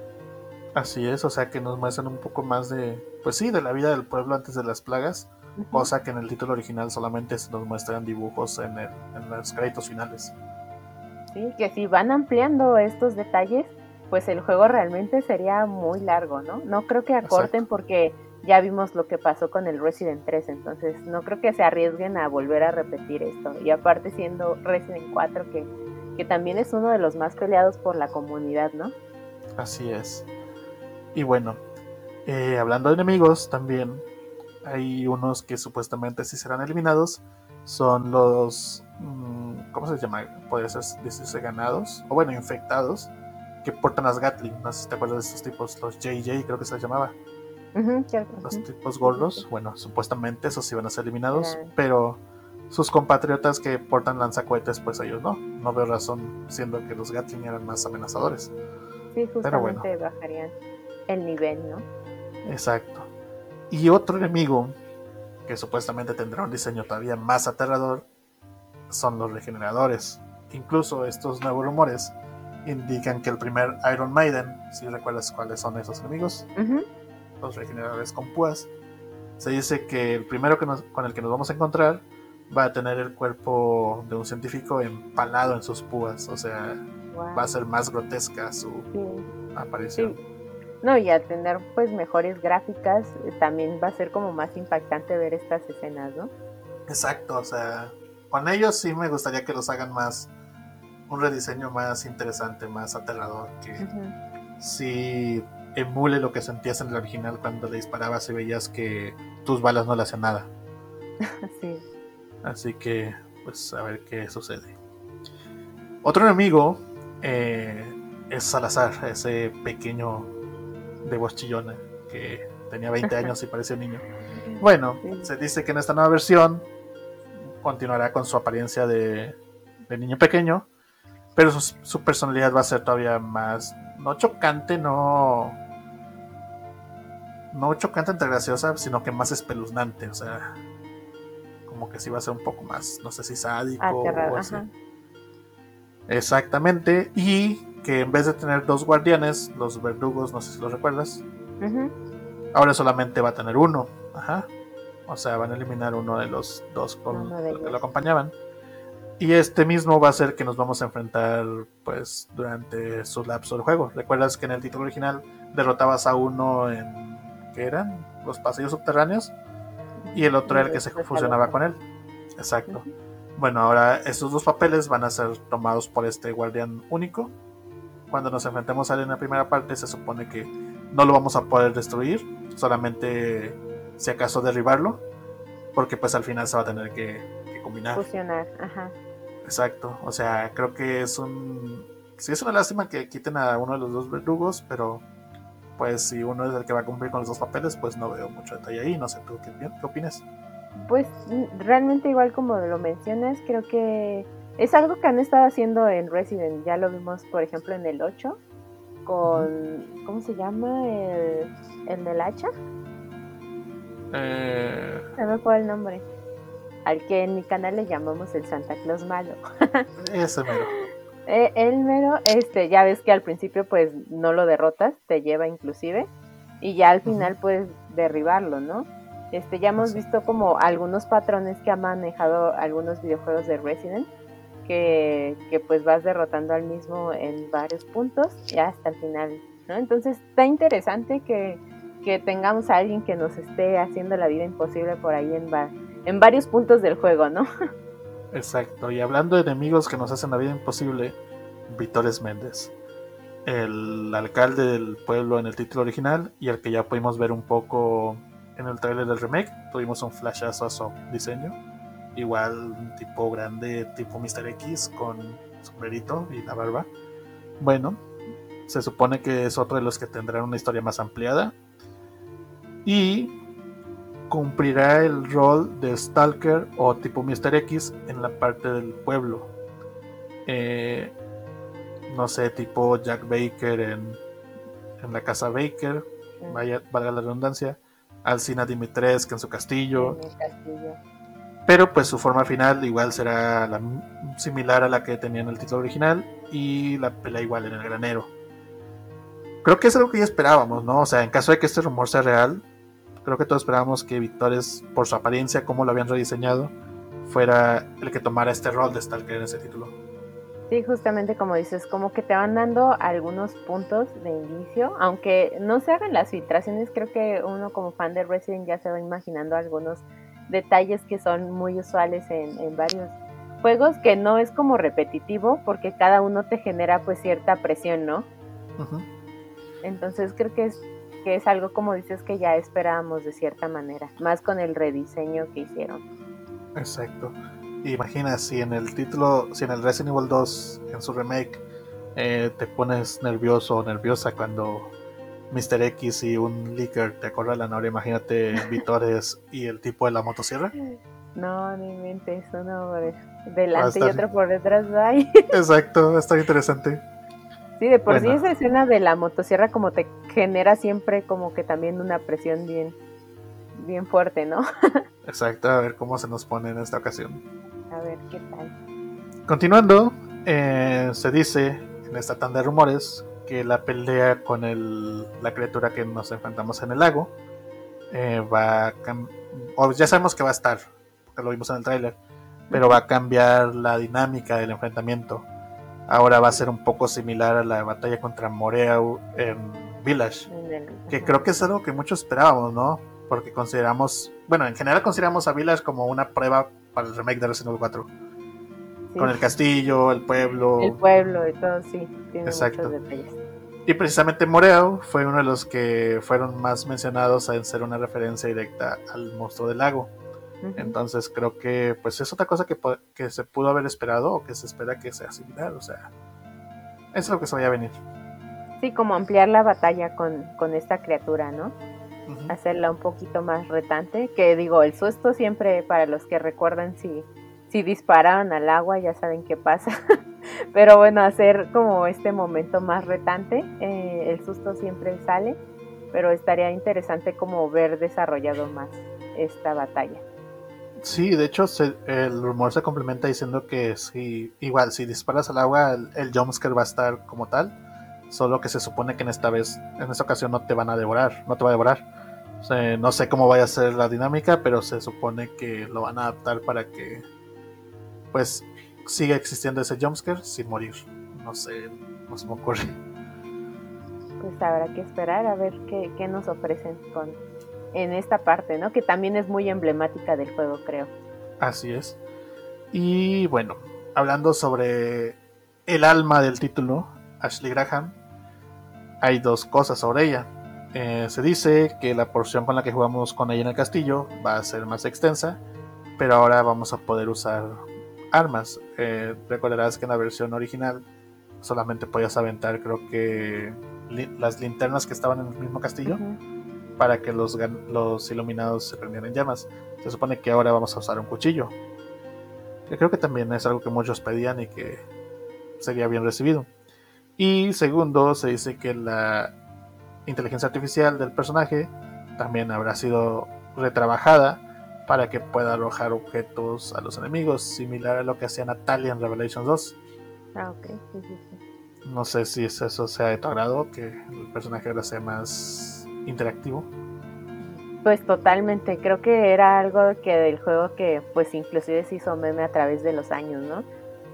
Así es, o sea que nos muestran un poco más de, pues sí, de la vida del pueblo antes de las plagas cosa que en el título original solamente se nos muestran dibujos en, los créditos finales. Sí, que si van ampliando estos detalles, pues el juego realmente sería muy largo, ¿no? No creo que acorten porque ya vimos lo que pasó con el Resident 3, entonces no creo que se arriesguen a volver a repetir esto. Y aparte siendo Resident 4, que, que también es uno de los más peleados por la comunidad, ¿no? Así es. Y bueno, eh, hablando de enemigos, también hay unos que supuestamente sí serán eliminados. Son los. Mm, ¿Cómo se llama? Puede ser decirse ganados. O bueno, infectados. Que portan las Gatling. No sé si te acuerdas de estos tipos. Los JJ, creo que se los tipos gordos. Bueno, supuestamente esos van a ser eliminados. Pero sus compatriotas que portan lanzacohetes, pues ellos no. No veo razón, siendo que los Gatling eran más amenazadores. Sí, justamente bajarían el nivel, ¿no? Exacto. Y otro enemigo que supuestamente tendrá un diseño todavía más aterrador son los regeneradores. Incluso estos nuevos rumores indican que el primer Iron Maiden, si recuerdas cuáles son esos enemigos, los regeneradores con púas, se dice que el primero que con el que nos vamos a encontrar va a tener el cuerpo de un científico empalado en sus púas, o sea, va a ser más grotesca su aparición. No, y al tener pues mejores gráficas, eh, también va a ser como más impactante ver estas escenas, ¿no? Exacto, o sea, con ellos sí me gustaría que los hagan más, un rediseño más interesante, más aterrador, que sí emule lo que sentías en el original cuando le disparabas y veías que tus balas no le hacían nada. sí. Así que, pues a ver qué sucede. Otro enemigo eh, es Salazar, ese pequeño de voz chillona, que tenía 20 años y parecía un niño. Bueno, se dice que en esta nueva versión continuará con su apariencia de, niño pequeño, pero su, personalidad va a ser todavía más, no chocante, no... No chocante entre graciosa, sino que más espeluznante, o sea, como que sí va a ser un poco más, no sé si sádico o así. Exactamente, y que en vez de tener dos guardianes, los verdugos, no sé si lo recuerdas, ahora solamente va a tener uno. Ajá. O sea, van a eliminar uno de los dos con que lo acompañaban. Y este mismo va a ser que nos vamos a enfrentar pues durante su lapso del juego. ¿Recuerdas que en el título original derrotabas a uno en ¿qué eran? Los pasillos subterráneos y el otro era el que se fusionaba con él. Exacto. Bueno, ahora estos dos papeles van a ser tomados por este guardián único. Cuando nos enfrentemos a él en la primera parte se supone que no lo vamos a poder destruir, solamente si acaso derribarlo, porque pues al final se va a tener que, combinar. Fusionar, ajá. Exacto, o sea, creo que es un... Sí es una lástima que quiten a uno de los dos verdugos, pero pues si uno es el que va a cumplir con los dos papeles, pues no veo mucho detalle ahí, no sé tú qué, qué opinas. Pues realmente igual como lo mencionas, creo que es algo que han estado haciendo en Resident, ya lo vimos por ejemplo en el 8, con, ¿cómo se llama? El, el del hacha. Eh... Se me fue el nombre. Al que en mi canal le llamamos el Santa Claus malo. Ese mero. Eh, el mero, este, ya ves que al principio pues no lo derrotas, te lleva inclusive, y ya al final puedes derribarlo, ¿no? Este, ya hemos visto como algunos patrones que ha manejado algunos videojuegos de Resident, que, que pues vas derrotando al mismo en varios puntos y hasta el final, ¿no? Entonces está interesante que, que tengamos a alguien que nos esté haciendo la vida imposible por ahí en, en varios puntos del juego, ¿no? Exacto, y hablando de enemigos que nos hacen la vida imposible, Vitores Méndez, el alcalde del pueblo en el título original y el que ya pudimos ver un poco en el trailer del remake tuvimos un flashazo a su diseño. Igual un tipo grande, tipo Mr. X, con sombrerito y la barba. Bueno, se supone que es otro de los que tendrán una historia más ampliada. Y cumplirá el rol de Stalker o tipo Mr. X en la parte del pueblo. Eh, no sé, tipo Jack Baker en, en la casa Baker, vaya, valga la redundancia. Alcina Dimitrescu en su castillo. Pero pues su forma final igual será la, similar a la que tenía en el título original y la pelea igual en el granero. Creo que es algo que ya esperábamos, ¿no? O sea, en caso de que este rumor sea real, creo que todos esperábamos que Victores, por su apariencia, como lo habían rediseñado, fuera el que tomara este rol de Stalker en ese título. Sí, justamente como dices, como que te van dando algunos puntos de inicio, aunque no se hagan las filtraciones, creo que uno como fan de Resident ya se va imaginando algunos detalles que son muy usuales en, varios juegos, que no es como repetitivo, porque cada uno te genera pues cierta presión, ¿no? Entonces creo que es, que es algo como dices que ya esperábamos de cierta manera, más con el rediseño que hicieron. Exacto. Imagina si en el título, si en el Resident Evil 2, en su remake, eh, te pones nervioso o nerviosa cuando Mr. X y un leaker te acorralan. Ahora imagínate Vitores y el tipo de la motosierra. No, ni mente eso, no, delante y otro por detrás. Ay. Exacto, está interesante. Sí, de por sí esa escena de la motosierra como te genera siempre como que también una presión bien, bien fuerte, ¿no? Exacto, a ver cómo se nos pone en esta ocasión. A ver qué tal. Continuando, eh, se dice en esta tanda de rumores que la pelea con el, la criatura que nos enfrentamos en el lago eh, va a o ya sabemos que va a estar, porque lo vimos en el tráiler, pero va a cambiar la dinámica del enfrentamiento. Ahora va a ser un poco similar a la batalla contra Moreau en Village, que creo que es algo que muchos esperábamos, ¿no? Porque consideramos, bueno, en general consideramos a Village como una prueba para el remake de Resident Evil 4. Con el castillo, el pueblo. El pueblo y todo, sí. Tiene Exacto. detalles. Y precisamente Moreo fue uno de los que fueron más mencionados en ser una referencia directa al monstruo del lago. Entonces creo que pues es otra cosa que, que, se pudo haber esperado o que se espera que sea similar. O sea, eso es lo que se vaya a venir. Sí, como ampliar la batalla con, con esta criatura, ¿no? hacerla un poquito más retante. Que digo, el susto siempre, para los que recuerdan, si, si dispararon al agua, ya saben qué pasa. Pero bueno, hacer como este momento más retante, eh, el susto siempre sale, pero estaría interesante como ver desarrollado más esta batalla. Sí, de hecho el rumor se complementa diciendo que si igual si disparas al agua el, el jumpscare va a estar como tal, solo que se supone que en esta vez, en esta ocasión no te van a devorar, no te va a devorar. no sé cómo vaya a ser la dinámica, pero se supone que lo van a adaptar para que pues siga existiendo ese jumpscare sin morir. No sé, no se me ocurre. Pues habrá que esperar a ver qué, qué nos ofrecen con, en esta parte, ¿no? Que también es muy emblemática del juego, creo. Así es. Y bueno, hablando sobre el alma del título, Ashley Graham, hay dos cosas sobre ella. Eh, se dice que la porción con la que jugamos con ella en el castillo va a ser más extensa, pero ahora vamos a poder usar armas. Eh, recordarás que en la versión original solamente podías aventar, creo que las linternas que estaban en el mismo castillo para que los, los iluminados se prendieran en llamas. Se supone que ahora vamos a usar un cuchillo. Que creo que también es algo que muchos pedían y que sería bien recibido. Y segundo, se dice que la inteligencia artificial del personaje también habrá sido retrabajada para que pueda arrojar objetos a los enemigos, similar a lo que hacía Natalia en Revelations 2. Ah, ok. No sé si eso sea de tu agrado, que el personaje ahora sea más interactivo. Pues totalmente, creo que era algo que del juego que pues inclusive se hizo meme a través de los años, ¿no?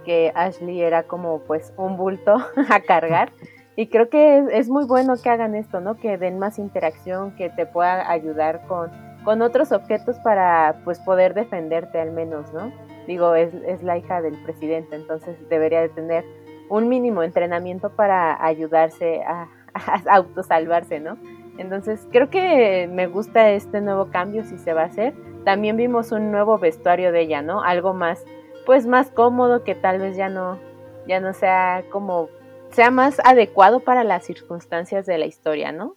Que Ashley era como pues un bulto a cargar y creo que es, muy bueno que hagan esto, ¿no? Que den más interacción, que te pueda ayudar con, con otros objetos para pues poder defenderte al menos, ¿no? Digo, es, es la hija del presidente, entonces debería de tener un mínimo entrenamiento para ayudarse a, a autosalvarse, ¿no? Entonces creo que me gusta este nuevo cambio si se va a hacer. También vimos un nuevo vestuario de ella, ¿no? Algo más, pues más cómodo que tal vez ya no, ya no sea como, sea más adecuado para las circunstancias de la historia, ¿no?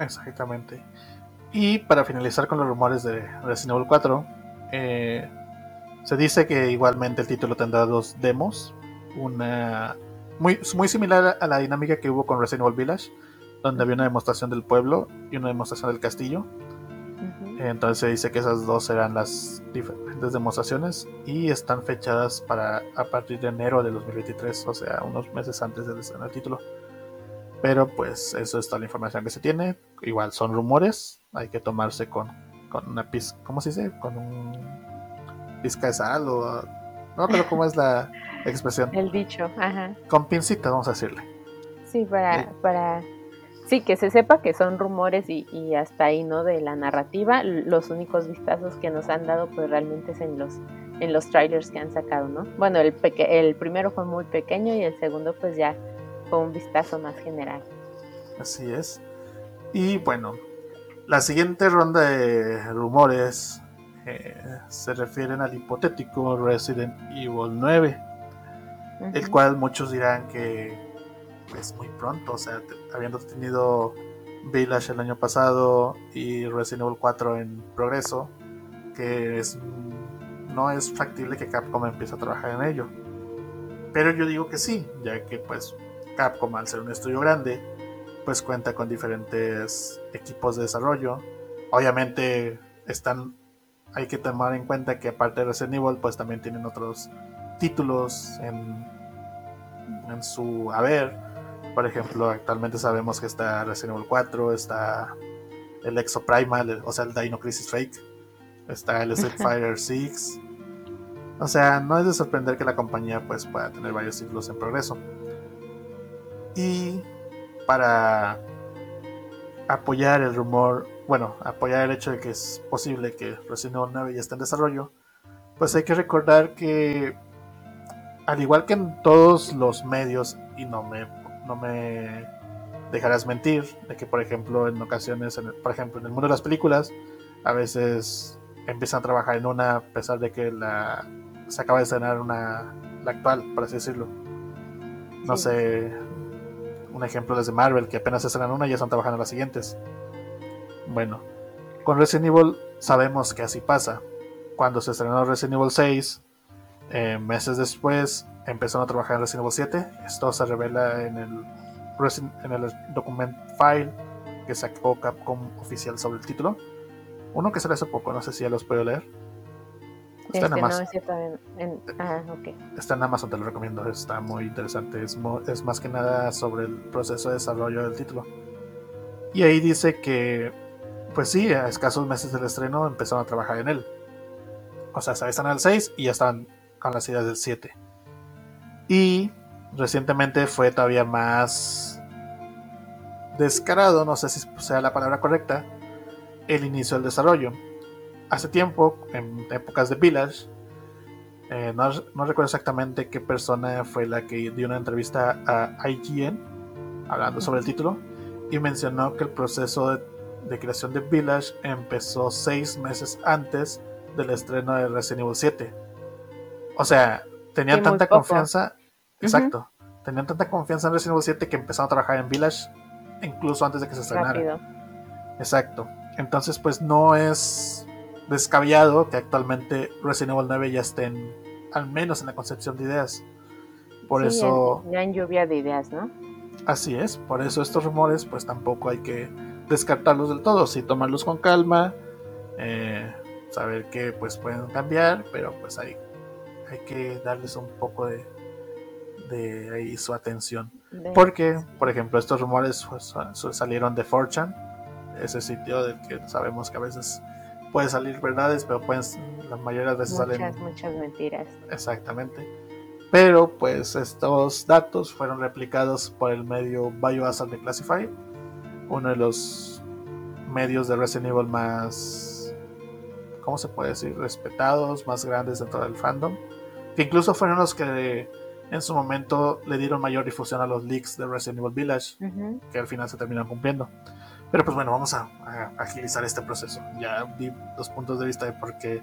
Exactamente. Y para finalizar con los rumores de Resident Evil 4, eh, se dice que igualmente el título tendrá dos demos, una muy, muy similar a la dinámica que hubo con Resident Evil Village donde había una demostración del pueblo y una demostración del castillo. Entonces se dice que esas dos serán las diferentes demostraciones y están fechadas para a partir de enero de 2023, o sea, unos meses antes del estreno del título. Pero pues eso es toda la información que se tiene. Igual son rumores, hay que tomarse con, con una pizca, ¿cómo se dice? Con un pizca de sal o... No pero cómo es la expresión. El dicho, ajá. Con pincita, vamos a decirle. Sí, para, para sí, que se sepa que son rumores y, hasta ahí, ¿no? De la narrativa, los únicos vistazos que nos han dado, pues realmente es en los, en los trailers que han sacado, ¿no? Bueno, el, el primero fue muy pequeño y el segundo, pues ya fue un vistazo más general. Así es. Y bueno, la siguiente ronda de rumores eh, se refieren al hipotético Resident Evil 9, el cual muchos dirán que es muy pronto, o sea, habiendo tenido Village el año pasado y Resident Evil 4 en progreso, que no es factible que Capcom empiece a trabajar en ello. Pero yo digo que sí, ya que pues Capcom al ser un estudio grande, pues cuenta con diferentes equipos de desarrollo. Obviamente están hay que tomar en cuenta que aparte de Resident Evil, pues también tienen otros títulos en, en su haber por ejemplo, actualmente sabemos que está Resident Evil 4, está el Exo Primal, o sea, el Dino Crisis Fake, está el Street Fighter 6. O sea, no es de sorprender que la compañía pues pueda tener varios títulos en progreso. Y para apoyar el rumor, bueno, apoyar el hecho de que es posible que Resident Evil 9 ya esté en desarrollo, pues hay que recordar que al igual que en todos los medios, y no me no me dejarás mentir de que, por ejemplo, en ocasiones, por ejemplo, en el mundo de las películas, a veces empiezan a trabajar en una a pesar de que la se acaba de estrenar una la actual, por así decirlo. No sé, un ejemplo desde Marvel, que apenas se estrenan una y ya están trabajando en las siguientes. Bueno, con Resident Evil sabemos que así pasa. Cuando se estrenó Resident Evil 6, eh, meses después empezaron a trabajar en Resident Evil 7. Esto se revela en el, en el document file que sacó Capcom oficial sobre el título. Uno que sale hace poco, no sé si ya los puedo leer. Está en Amazon. Está en Amazon, te lo recomiendo. Está muy interesante. Es, es más que nada sobre el proceso de desarrollo del título. Y ahí dice que, pues sí, a escasos meses del estreno empezaron a trabajar en él. O sea, están al 6 y ya están con las ideas del 7. Y recientemente fue todavía más descarado, no sé si sea la palabra correcta, el inicio del desarrollo. Hace tiempo, en épocas de Village, eh, no, recuerdo exactamente qué persona fue la que dio una entrevista a IGN hablando sobre el título y mencionó que el proceso de, de creación de Village empezó seis meses antes del estreno de Resident Evil 7. O sea, tenían tanta confianza. Exacto. Tenían tanta confianza en Resident Evil 7 que empezaron a trabajar en Village incluso antes de que se estrenara. Exacto. Entonces, pues no es descabellado que actualmente Resident Evil 9 ya estén al menos en la concepción de ideas. Por eso. Ya en lluvia de ideas, ¿no? Así es. Por eso estos rumores, pues tampoco hay que descartarlos del todo. Sí, tomarlos con calma. Eh, saber que pues pueden cambiar, pero pues hay, hay que darles un poco de, de ahí su atención. Porque, por ejemplo, estos rumores pues, salieron de 4 ese sitio del que sabemos que a veces puede salir verdades, pero pueden, la mayoría de veces muchas, salen muchas mentiras. Exactamente. Pero pues estos datos fueron replicados por el medio Biohazard de Classify, uno de los medios de Resident Evil más ¿cómo se puede decir? Respetados, más grandes dentro del fandom, que incluso fueron los que en su momento le dieron mayor difusión a los leaks de Resident Evil Village, que al final se terminan cumpliendo. Pero pues bueno, vamos a, agilizar este proceso. Ya di dos puntos de vista de por qué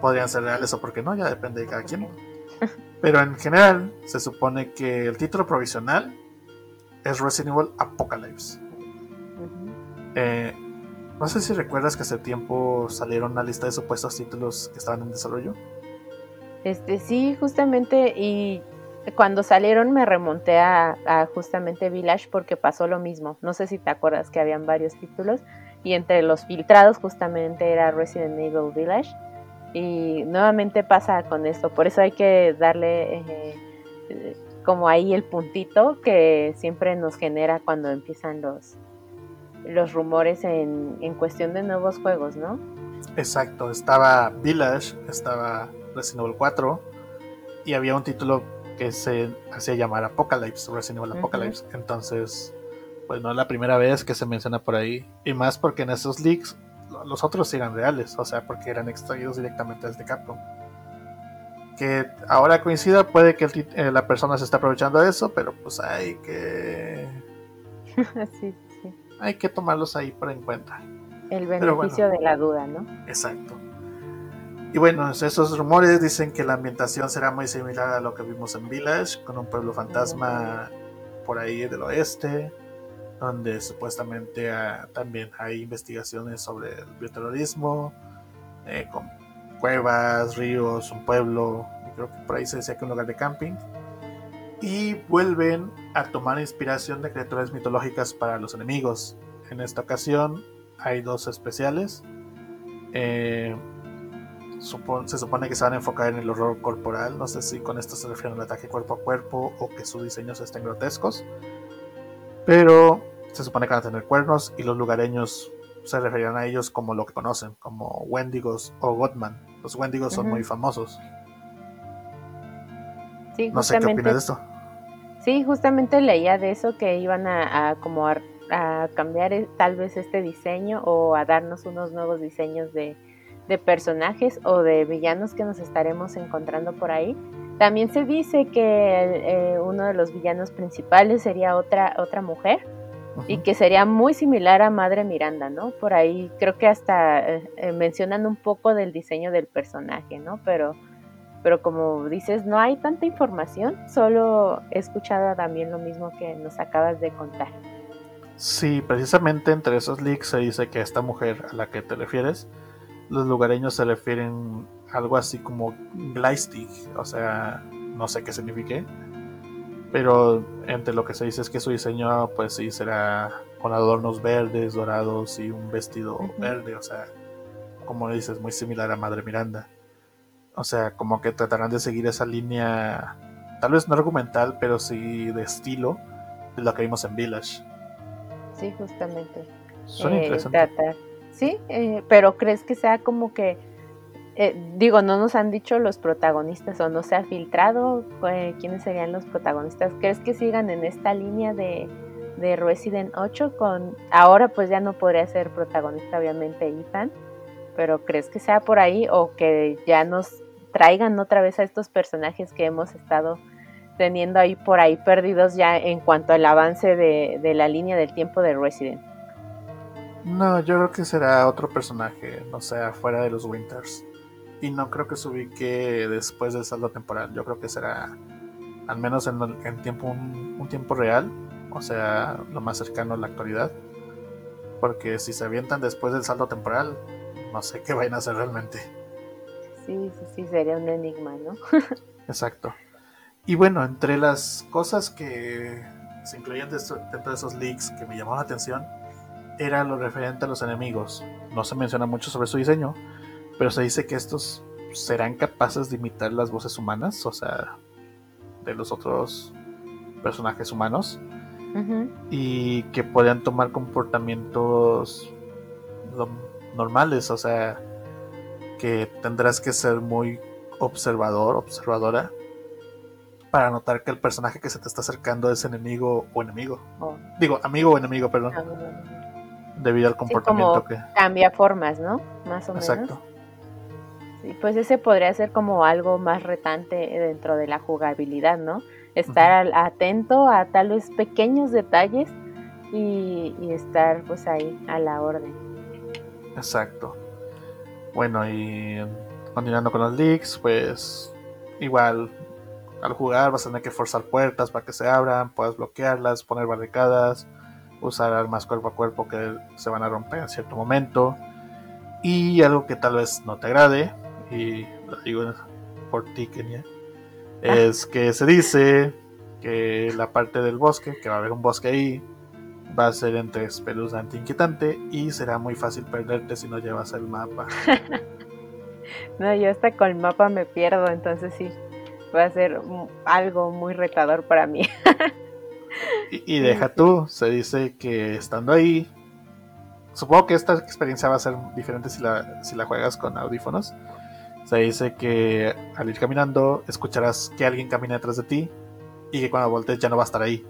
podrían ser reales o por qué no, ya depende de cada quien. Pero en general, se supone que el título provisional es Resident Evil Apocalypse. No sé si recuerdas que hace tiempo salieron una lista de supuestos títulos que estaban en desarrollo. Este sí, justamente, y cuando salieron me remonté a, justamente Village porque pasó lo mismo. No sé si te acuerdas que habían varios títulos y entre los filtrados justamente era Resident Evil Village. Y nuevamente pasa con esto, por eso hay que darle eh, eh, como ahí el puntito que siempre nos genera cuando empiezan los, los rumores en, en cuestión de nuevos juegos, ¿no? Exacto, estaba Village, estaba Resident Evil 4 y había un título que se hacía llamar Apocalypse, Resident Evil Apocalypse. Entonces, pues no es la primera vez que se menciona por ahí. Y más porque en esos leaks los otros eran reales, o sea, porque eran extraídos directamente desde Capcom. Que ahora coincida, puede que eh, la persona se esté aprovechando de eso, pero pues hay que... sí hay que tomarlos ahí por en cuenta. El beneficio de la duda, ¿no? Exacto. Y bueno, esos rumores dicen que la ambientación será muy similar a lo que vimos en Village, con un pueblo fantasma por ahí del oeste, donde supuestamente ah, también hay investigaciones sobre el bioterrorismo, eh, con cuevas, ríos, un pueblo, creo que por ahí se decía que un lugar de camping y vuelven a tomar inspiración de criaturas mitológicas para los enemigos. En esta ocasión hay dos especiales. Eh, se supone que se van a enfocar en el horror corporal. No sé si con esto se refieren al ataque cuerpo a cuerpo o que sus diseños estén grotescos. Pero se supone que van a tener cuernos y los lugareños se referirán a ellos como lo que conocen, como Wendigos o Godman. Los Wendigos son muy famosos. no sé qué opinas de esto. Sí, justamente leía de eso que iban a, como a, cambiar eh, tal vez este diseño o a darnos unos nuevos diseños de, personajes o de villanos que nos estaremos encontrando por ahí. También se dice que eh, uno de los villanos principales sería otra, otra mujer y que sería muy similar a Madre Miranda, ¿no? Por ahí creo que hasta eh, mencionan un poco del diseño del personaje, ¿no? Pero pero como dices, no hay tanta información, solo he escuchado también lo mismo que nos acabas de contar. Sí, precisamente entre esos leaks se dice que esta mujer a la que te refieres, los lugareños se refieren algo así como Gleistig, o sea, no sé qué signifique, pero entre lo que se dice es que su diseño pues sí será con adornos verdes, dorados y un vestido verde, o sea, como dices, muy similar a Madre Miranda. O sea, como que tratarán de seguir esa línea, tal vez no argumental, pero sí de estilo de lo que vimos en Village. Sí, justamente. Son eh, interesantes. Sí, eh, pero ¿crees que sea como que, eh, digo, no nos han dicho los protagonistas o no se ha filtrado quiénes serían los protagonistas? ¿Crees que sigan en esta línea de, de Resident 8 con, ahora pues ya no podría ser protagonista obviamente Ethan, pero ¿crees que sea por ahí o que ya nos traigan otra vez a estos personajes que hemos estado teniendo ahí por ahí perdidos ya en cuanto al avance de, de la línea del tiempo de Resident? No, yo creo que será otro personaje, no sea fuera de los Winters. Y no creo que se ubique después del saldo temporal. Yo creo que será, al menos en, tiempo, un, tiempo real, o sea, lo más cercano a la actualidad. Porque si se avientan después del saldo temporal, no sé qué vayan a hacer realmente. Sí, sí, sí, sería un enigma, ¿no? Exacto. Y bueno, entre las cosas que se incluían dentro de esos leaks que me llamaron la atención, era lo referente a los enemigos. No se menciona mucho sobre su diseño, pero se dice que estos serán capaces de imitar las voces humanas, o sea, de los otros personajes humanos, y que podrían tomar comportamientos normales, o sea, que tendrás que ser muy observador, observadora, para notar que el personaje que se te está acercando es enemigo o enemigo. Digo, amigo o enemigo, perdón. Ah, debido al comportamiento que cambia formas, ¿no? Más o menos. Exacto. Sí, pues ese podría ser como algo más retante dentro de la jugabilidad, ¿no? Estar atento a tal vez pequeños detalles y, estar pues ahí a la orden. Exacto. Bueno, y continuando con los leaks, pues igual al jugar vas a tener que forzar puertas para que se abran, puedas bloquearlas, poner barricadas, usar armas cuerpo a cuerpo que se van a romper en cierto momento. Y algo que tal vez no te agrade, y lo digo por ti, Kenia, ah. es que se dice que la parte del bosque, que va a haber un bosque ahí, va a ser entre espeluznante e inquietante y será muy fácil perderte si no llevas el mapa. no, yo hasta con el mapa me pierdo, entonces sí, va a ser algo muy retador para mí. Y, deja tú, se dice que estando ahí, supongo que esta experiencia va a ser diferente si la, si la juegas con audífonos. Se dice que al ir caminando escucharás que alguien camina detrás de ti y que cuando voltees ya no va a estar ahí.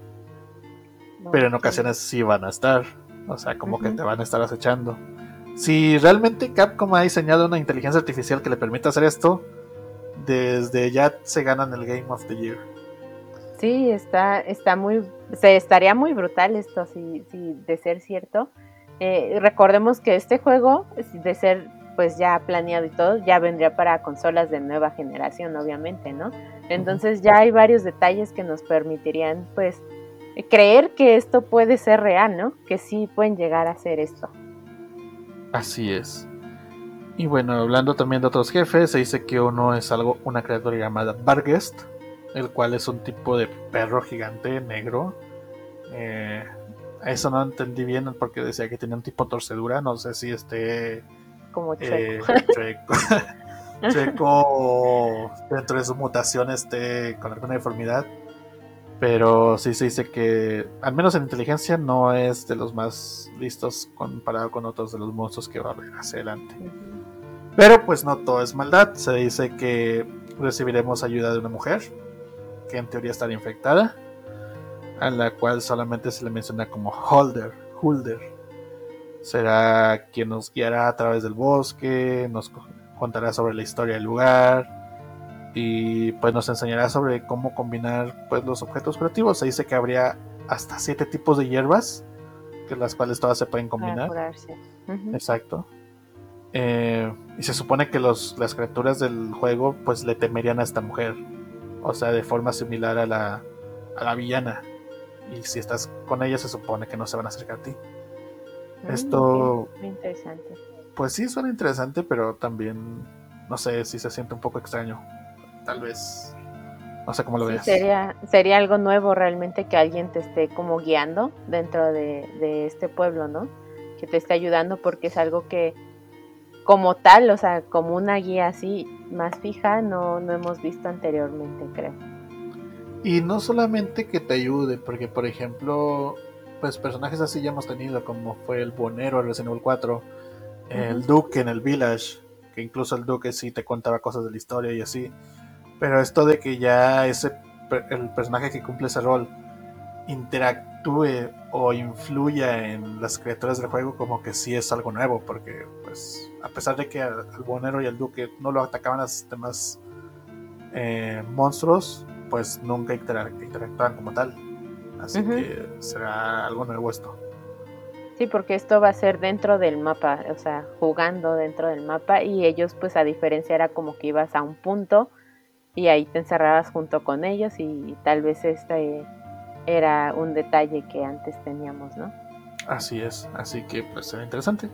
Pero en ocasiones sí van a estar. O sea, como que te van a estar acechando. Si realmente Capcom ha diseñado una inteligencia artificial que le permita hacer esto, desde ya se ganan el Game of the Year. Sí, está, está muy, se estaría muy brutal esto, si, si de ser cierto. Eh, recordemos que este juego, de ser pues ya planeado y todo, ya vendría para consolas de nueva generación, obviamente, ¿no? Entonces ya hay varios detalles que nos permitirían, pues, creer que esto puede ser real, ¿no? Que sí pueden llegar a ser esto. Así es. Y bueno, hablando también de otros jefes, se dice que uno es algo, una criatura llamada Barguest, el cual es un tipo de perro gigante negro. Eh, eso no entendí bien porque decía que tenía un tipo de torcedura, no sé si este... Como eh, chueco. dentro de su mutación esté con alguna deformidad. Pero sí se dice que, al menos en inteligencia, no es de los más listos comparado con otros de los monstruos que va a haber hacia adelante. Pero pues no todo es maldad. Se dice que recibiremos ayuda de una mujer que en teoría está infectada, a la cual solamente se le menciona como Holder, Holder. Será quien nos guiará a través del bosque, nos contará sobre la historia del lugar y pues nos enseñará sobre cómo combinar pues los objetos creativos. Se dice que habría hasta siete tipos de hierbas, que las cuales todas se pueden combinar. Exacto. Eh, y se supone que los, las criaturas del juego pues le temerían a esta mujer o sea, de forma similar a la, a la villana. Y si estás con ella, se supone que no se van a acercar a ti. Mm, Esto. interesante. Pues sí, suena interesante, pero también. No sé si se siente un poco extraño. Tal vez. No sé cómo lo veas. Sería, sería algo nuevo realmente que alguien te esté como guiando dentro de, de este pueblo, ¿no? Que te esté ayudando porque es algo que como tal, o sea, como una guía así más fija, no, no hemos visto anteriormente, creo. Y no solamente que te ayude, porque por ejemplo, pues personajes así ya hemos tenido, como fue el Bonero en Resident Evil 4, el Duque en el Village, que incluso el Duque sí te contaba cosas de la historia y así. Pero esto de que ya ese el personaje que cumple ese rol interactúe o influya en las criaturas del juego, como que sí es algo nuevo, porque pues a pesar de que al, Bonero y al Duque no lo atacaban a demás eh, monstruos, pues nunca interactuaban como tal. Así que será algo nuevo esto. Sí, porque esto va a ser dentro del mapa, o sea, jugando dentro del mapa y ellos pues a diferencia era como que ibas a un punto y ahí te encerrabas junto con ellos y tal vez este era un detalle que antes teníamos, ¿no? Así es, así que pues será interesante.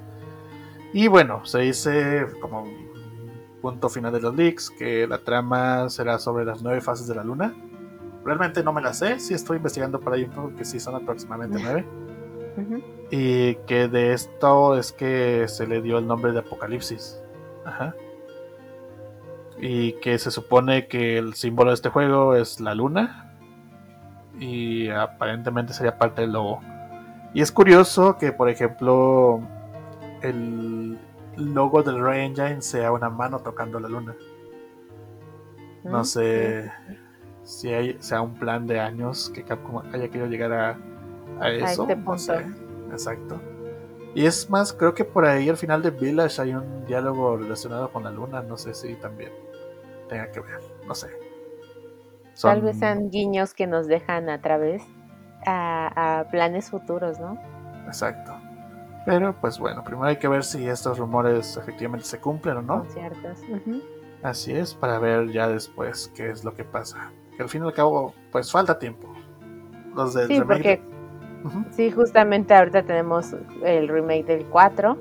Y bueno, se dice como punto final de los leaks que la trama será sobre las nueve fases de la luna. Realmente no me la sé, sí estoy investigando por ahí un poco que sí son aproximadamente nueve. Y que de esto es que se le dio el nombre de Apocalipsis. Ajá. Y que se supone que el símbolo de este juego es la luna. Y aparentemente sería parte del logo. Y es curioso que, por ejemplo, el logo del Ray Engine sea una mano tocando la luna. No mm, sé si hay, sea un plan de años que Capcom haya querido llegar a, a eso. este punto. Exacto. Y es más, creo que por ahí al final de Village hay un diálogo relacionado con la luna. No sé si también tenga que ver. No sé. Tal vez sean guiños que nos dejan a través a, planes futuros, ¿no? Exacto. Pero pues bueno, primero hay que ver si estos rumores efectivamente se cumplen o no. ciertos. Así es, para ver ya después qué es lo que pasa. Que al fin y al cabo, pues falta tiempo. Los del sí, Porque, Sí, justamente ahorita tenemos el remake del 4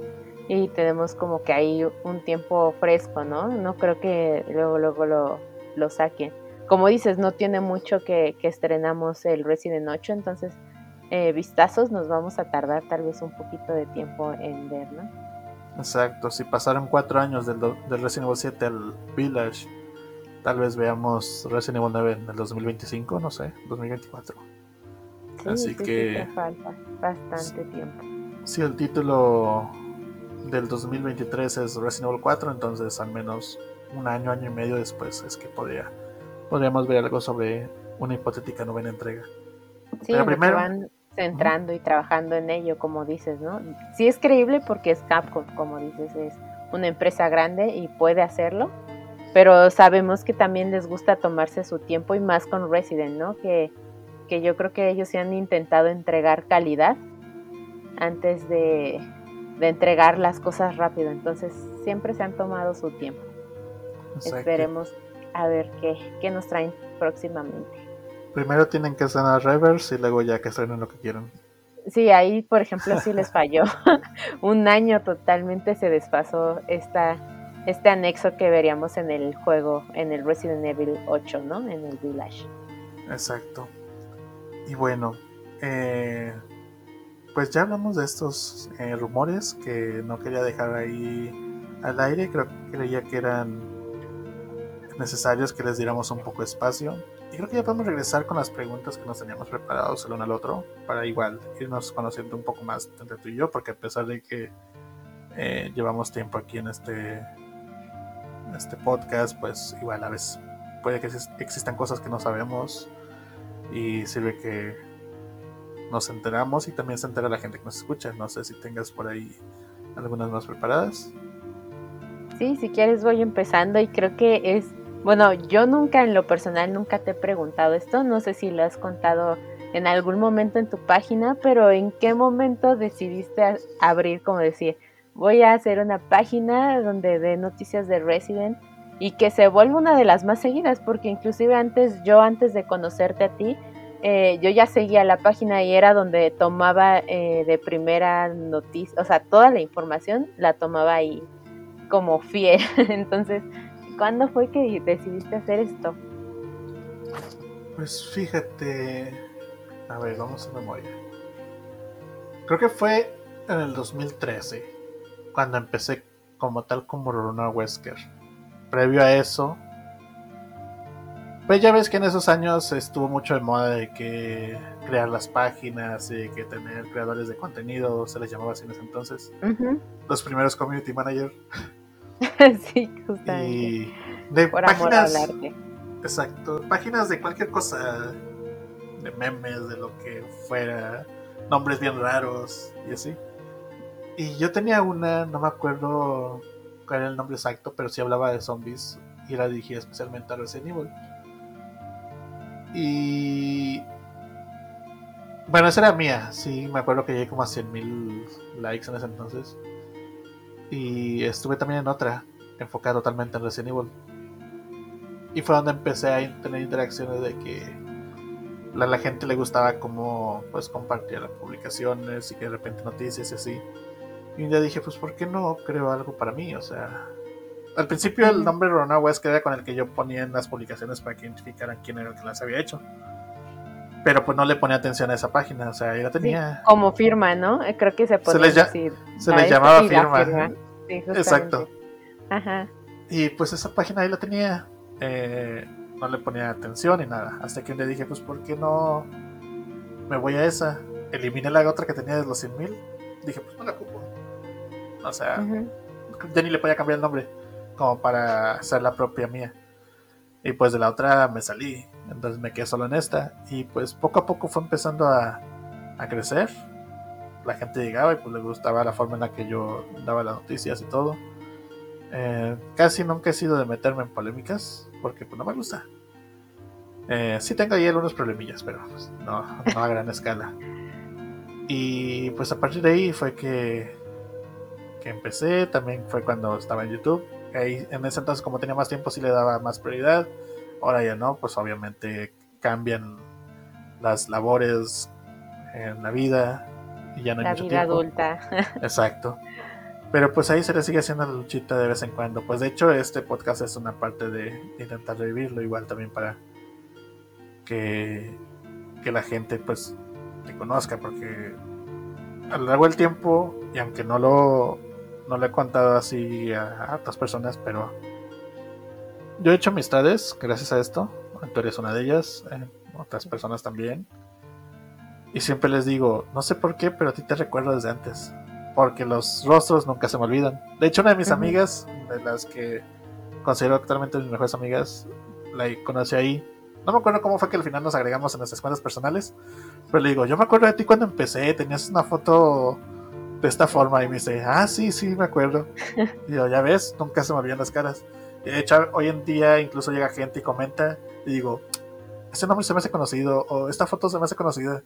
y tenemos como que hay un tiempo fresco, ¿no? No creo que luego, luego lo, lo saquen como dices, no tiene mucho que, estrenamos el Resident 8, entonces eh, vistazos nos vamos a tardar tal vez un poquito de tiempo en ver, ¿no? Exacto, si pasaron cuatro años del, del Resident Evil 7 al Village, tal vez veamos Resident Evil 9 en el 2025, no sé, 2024. Así que... falta bastante tiempo. Si el título del 2023 es Resident Evil 4, entonces al menos un año, año y medio después es que podría podríamos ver algo sobre una hipotética novena entrega. Sí, Pero primero van centrando y trabajando en ello, como dices, ¿no? Sí es creíble porque es Capcom, como dices, es una empresa grande y puede hacerlo, pero sabemos que también les gusta tomarse su tiempo y más con Resident, ¿no? Que, que yo creo que ellos se han intentado entregar calidad antes de, de entregar las cosas rápido, entonces siempre se han tomado su tiempo. Esperemos a ver qué, nos traen próximamente. Primero tienen que a reverse y luego ya que estrenen lo que quieran. Sí, ahí por ejemplo sí les falló. Un año totalmente se despasó esta, este anexo que veríamos en el juego, en el Resident Evil 8, ¿no? En el Village. Exacto. Y bueno, eh, pues ya hablamos de estos eh, rumores que no quería dejar ahí al aire. Creo que creía que eran necesarios que les diéramos un poco de espacio. Y creo que ya podemos regresar con las preguntas que nos teníamos preparados el uno al otro, para igual irnos conociendo un poco más entre tú y yo, porque a pesar de que eh, llevamos tiempo aquí en este, en este podcast, pues igual a veces puede que existan cosas que no sabemos y sirve que nos enteramos y también se entera la gente que nos escucha. No sé si tengas por ahí algunas más preparadas. Sí, si quieres voy empezando y creo que es bueno, yo nunca en lo personal nunca te he preguntado esto, no sé si lo has contado en algún momento en tu página, pero ¿en qué momento decidiste abrir, como decir, voy a hacer una página donde dé noticias de Resident y que se vuelva una de las más seguidas? Porque inclusive antes, yo antes de conocerte a ti, eh, yo ya seguía la página y era donde tomaba eh, de primera noticia, o sea, toda la información la tomaba ahí como fiel. Entonces, ¿Cuándo fue que decidiste hacer esto? Pues fíjate, a ver, vamos a memoria. Creo que fue en el 2013 cuando empecé como tal como Runa Wesker. Previo a eso, pues ya ves que en esos años estuvo mucho de moda de que crear las páginas y que tener creadores de contenido, se les llamaba así en ese entonces. Los primeros community manager. sí, justamente. Y de páginas. Exacto, páginas de cualquier cosa, de memes, de lo que fuera, nombres bien raros y así. Y yo tenía una, no me acuerdo cuál era el nombre exacto, pero sí hablaba de zombies y la dirigía especialmente a Resident Evil. Y. Bueno, esa era mía, sí, me acuerdo que llegué como a 100.000 likes en ese entonces. Y estuve también en otra, enfocada totalmente en Resident Evil. Y fue donde empecé a tener interacciones de que a la gente le gustaba como pues compartía las publicaciones y que de repente noticias y así. Y un día dije, pues ¿por qué no creo algo para mí? O sea, al principio el nombre Rona West era con el que yo ponía en las publicaciones para que identificaran quién era el que las había hecho. Pero pues no le ponía atención a esa página, o sea, ya la tenía. como firma, ¿no? Eh, creo que se podía se decir. Se le llamaba firma. Exacto. Ajá. Y pues esa página ahí la tenía. Eh, no le ponía atención ni nada. Hasta que le dije, pues, ¿por qué no me voy a esa? Eliminé la otra que tenía de los 100.000. Dije, pues no la ocupo. O sea, ya ni le podía cambiar el nombre como para hacer la propia mía. Y pues de la otra me salí, entonces me quedé solo en esta. Y pues poco a poco fue empezando a, a crecer. La gente llegaba y pues le gustaba la forma en la que yo daba las noticias y todo. Eh, casi nunca he sido de meterme en polémicas, porque pues no me gusta. Eh, sí tengo ahí algunos problemillas, pero pues, no, a gran escala. Y pues a partir de ahí fue que, que empecé, también fue cuando estaba en YouTube en ese entonces como tenía más tiempo sí le daba más prioridad. Ahora ya no, pues obviamente cambian las labores en la vida y ya no hay la vida adulta. Exacto. Pero pues ahí se le sigue haciendo la luchita de vez en cuando. Pues de hecho este podcast es una parte de intentar revivirlo igual también para que, que la gente pues te conozca porque a lo largo del tiempo y aunque no lo no le he contado así a, otras personas, pero yo he hecho amistades gracias a esto. Tú eres una de ellas, eh, otras personas también. Y siempre les digo, no sé por qué, pero a ti te recuerdo desde antes. Porque los rostros nunca se me olvidan. De hecho, una de mis amigas, de las que considero actualmente mis mejores amigas, la conocí ahí. No me acuerdo cómo fue que al final nos agregamos en nuestras cuentas personales. Pero le digo, yo me acuerdo de ti cuando empecé, tenías una foto de esta forma. Y me dice, ah, sí, sí, me acuerdo. Y yo, ya ves, nunca se me olvidan las caras. De hecho, hoy en día incluso llega gente y comenta y digo, ese nombre se me hace conocido o esta foto se me hace conocida.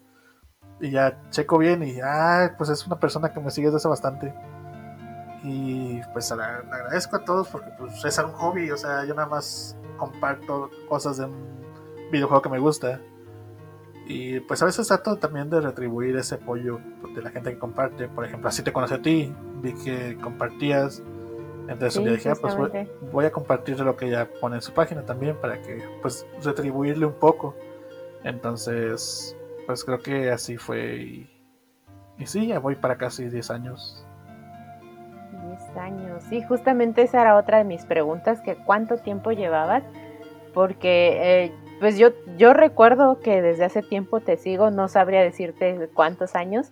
Y ya checo bien y, ah, pues es una persona que me sigue desde hace bastante. Y pues agradezco a todos porque pues es un hobby, o sea, yo nada más comparto cosas de un videojuego que me gusta. Y pues a veces trato también de retribuir ese apoyo de la gente que comparte. Por ejemplo, así te conocí a ti, vi que compartías. Entonces yo dije, ah, pues voy, a compartir lo que ella pone en su página también para que pues retribuirle un poco. Entonces, pues creo que así fue. Y, y sí, ya voy para casi 10 años. 10 años. Sí, justamente esa era otra de mis preguntas, que cuánto tiempo llevabas. Porque eh, pues yo, yo recuerdo que desde hace tiempo te sigo, no sabría decirte cuántos años,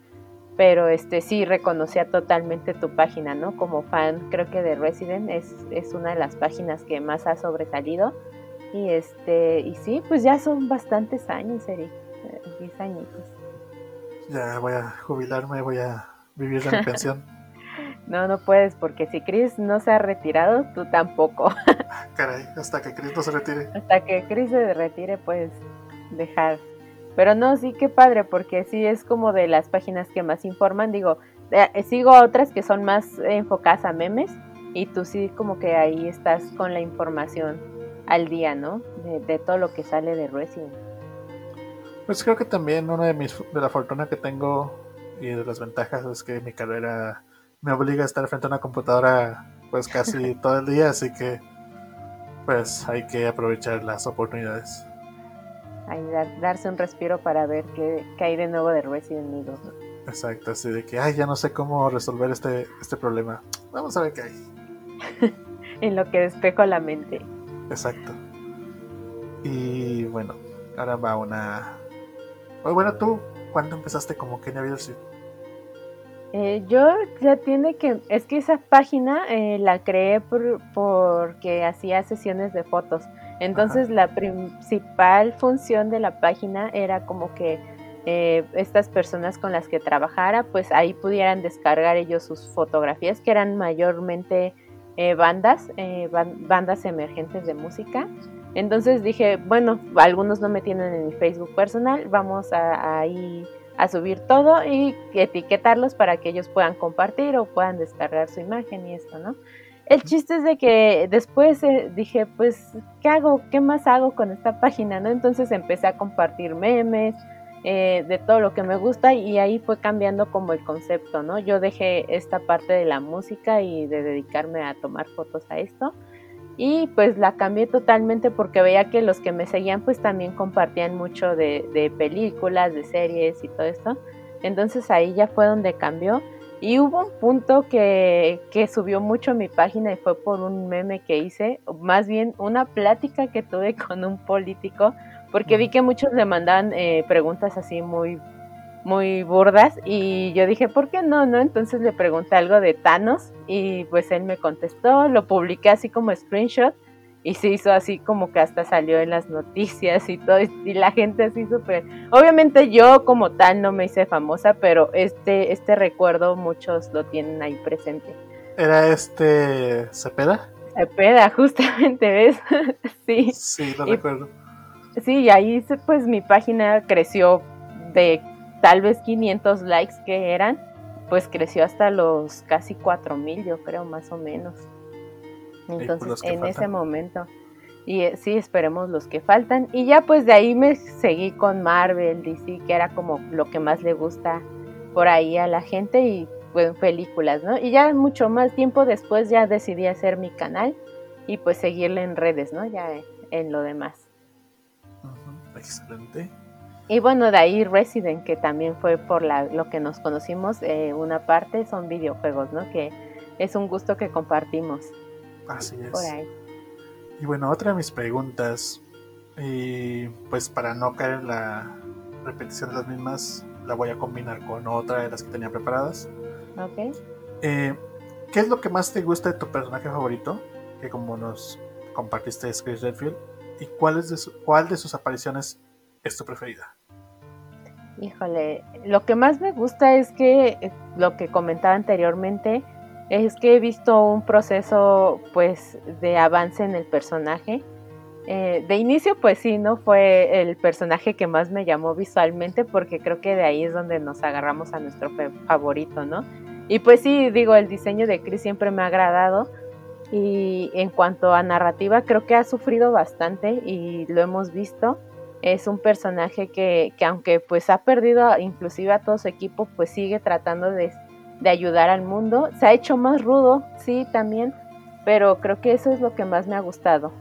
pero este sí reconocía totalmente tu página, ¿no? Como fan, creo que de Resident es, es una de las páginas que más ha sobresalido. Y este, y sí, pues ya son bastantes años, Eric, 10 eh, añitos. Ya voy a jubilarme, voy a vivir de mi pensión. No, no puedes, porque si Chris no se ha retirado, tú tampoco. Caray, hasta que Chris no se retire. Hasta que Chris se retire, puedes dejar. Pero no, sí, qué padre, porque sí es como de las páginas que más informan. Digo, eh, sigo otras que son más enfocadas a memes, y tú sí como que ahí estás con la información al día, ¿no? De, de todo lo que sale de Resident. Pues creo que también una de mis de la fortuna que tengo y de las ventajas es que mi carrera me obliga a estar frente a una computadora pues casi todo el día, así que pues hay que aprovechar las oportunidades. Darse un respiro para ver qué, hay de nuevo de Resident Evil. Exacto, así de que, ay, ya no sé cómo resolver este, este problema. Vamos a ver qué hay. en lo que despejo la mente. Exacto. Y bueno, ahora va una... Bueno, tú, ¿cuándo empezaste como Kenya Videos? Eh, yo ya tiene que, es que esa página eh, la creé por, porque hacía sesiones de fotos. Entonces la principal función de la página era como que eh, estas personas con las que trabajara, pues ahí pudieran descargar ellos sus fotografías, que eran mayormente bandas, bandas emergentes de música. Entonces dije, bueno, algunos no me tienen en mi Facebook personal, vamos a, a ir a subir todo y etiquetarlos para que ellos puedan compartir o puedan descargar su imagen y esto, ¿no? El chiste es de que después eh, dije, pues, ¿qué hago? ¿Qué más hago con esta página? ¿no? Entonces empecé a compartir memes eh, de todo lo que me gusta y ahí fue cambiando como el concepto, ¿no? Yo dejé esta parte de la música y de dedicarme a tomar fotos a esto y pues la cambié totalmente porque veía que los que me seguían pues también compartían mucho de, películas, de series y todo esto. Entonces ahí ya fue donde cambió. Y hubo un punto que, que, subió mucho mi página y fue por un meme que hice, más bien una plática que tuve con un político, porque vi que muchos le mandaban eh, preguntas así muy muy burdas y yo dije, ¿por qué no? no? Entonces le pregunté algo de Thanos y pues él me contestó, lo publiqué así como screenshot y se hizo así como que hasta salió en las noticias y todo y la gente así súper... Obviamente yo como tal no me hice famosa, pero este, este recuerdo muchos lo tienen ahí presente. ¿Era este Cepeda? Cepeda, justamente, ¿ves? sí. Sí, lo recuerdo. Sí, y ahí pues mi página creció de tal vez 500 likes que eran, pues creció hasta los casi 4000, yo creo, más o menos. Entonces, en ese momento. Y eh, sí, esperemos los que faltan. Y ya pues de ahí me seguí con Marvel, DC, que era como lo que más le gusta por ahí a la gente y pues películas, ¿no? Y ya mucho más tiempo después ya decidí hacer mi canal y pues seguirle en redes, ¿no? Ya en lo demás. Excelente. Y bueno, de ahí Resident, que también fue por la, lo que nos conocimos, eh, una parte son videojuegos, ¿no? Que es un gusto que compartimos. Así es. Y bueno, otra de mis preguntas, y pues para no caer en la repetición de las mismas, la voy a combinar con otra de las que tenía preparadas. Ok. Eh, ¿Qué es lo que más te gusta de tu personaje favorito? Que como nos compartiste es Chris Redfield. ¿Y cuál, es de cuál de sus apariciones es tu preferida? Híjole, lo que más me gusta es que eh, lo que comentaba anteriormente es que he visto un proceso pues de avance en el personaje. Eh, de inicio pues sí, no fue el personaje que más me llamó visualmente porque creo que de ahí es donde nos agarramos a nuestro favorito, ¿no? Y pues sí, digo, el diseño de Chris siempre me ha agradado y en cuanto a narrativa creo que ha sufrido bastante y lo hemos visto es un personaje que, aunque pues ha perdido inclusive a todo su equipo, pues sigue tratando de, ayudar al mundo. Se ha hecho más rudo, sí, también, pero creo que eso es lo que más me ha gustado.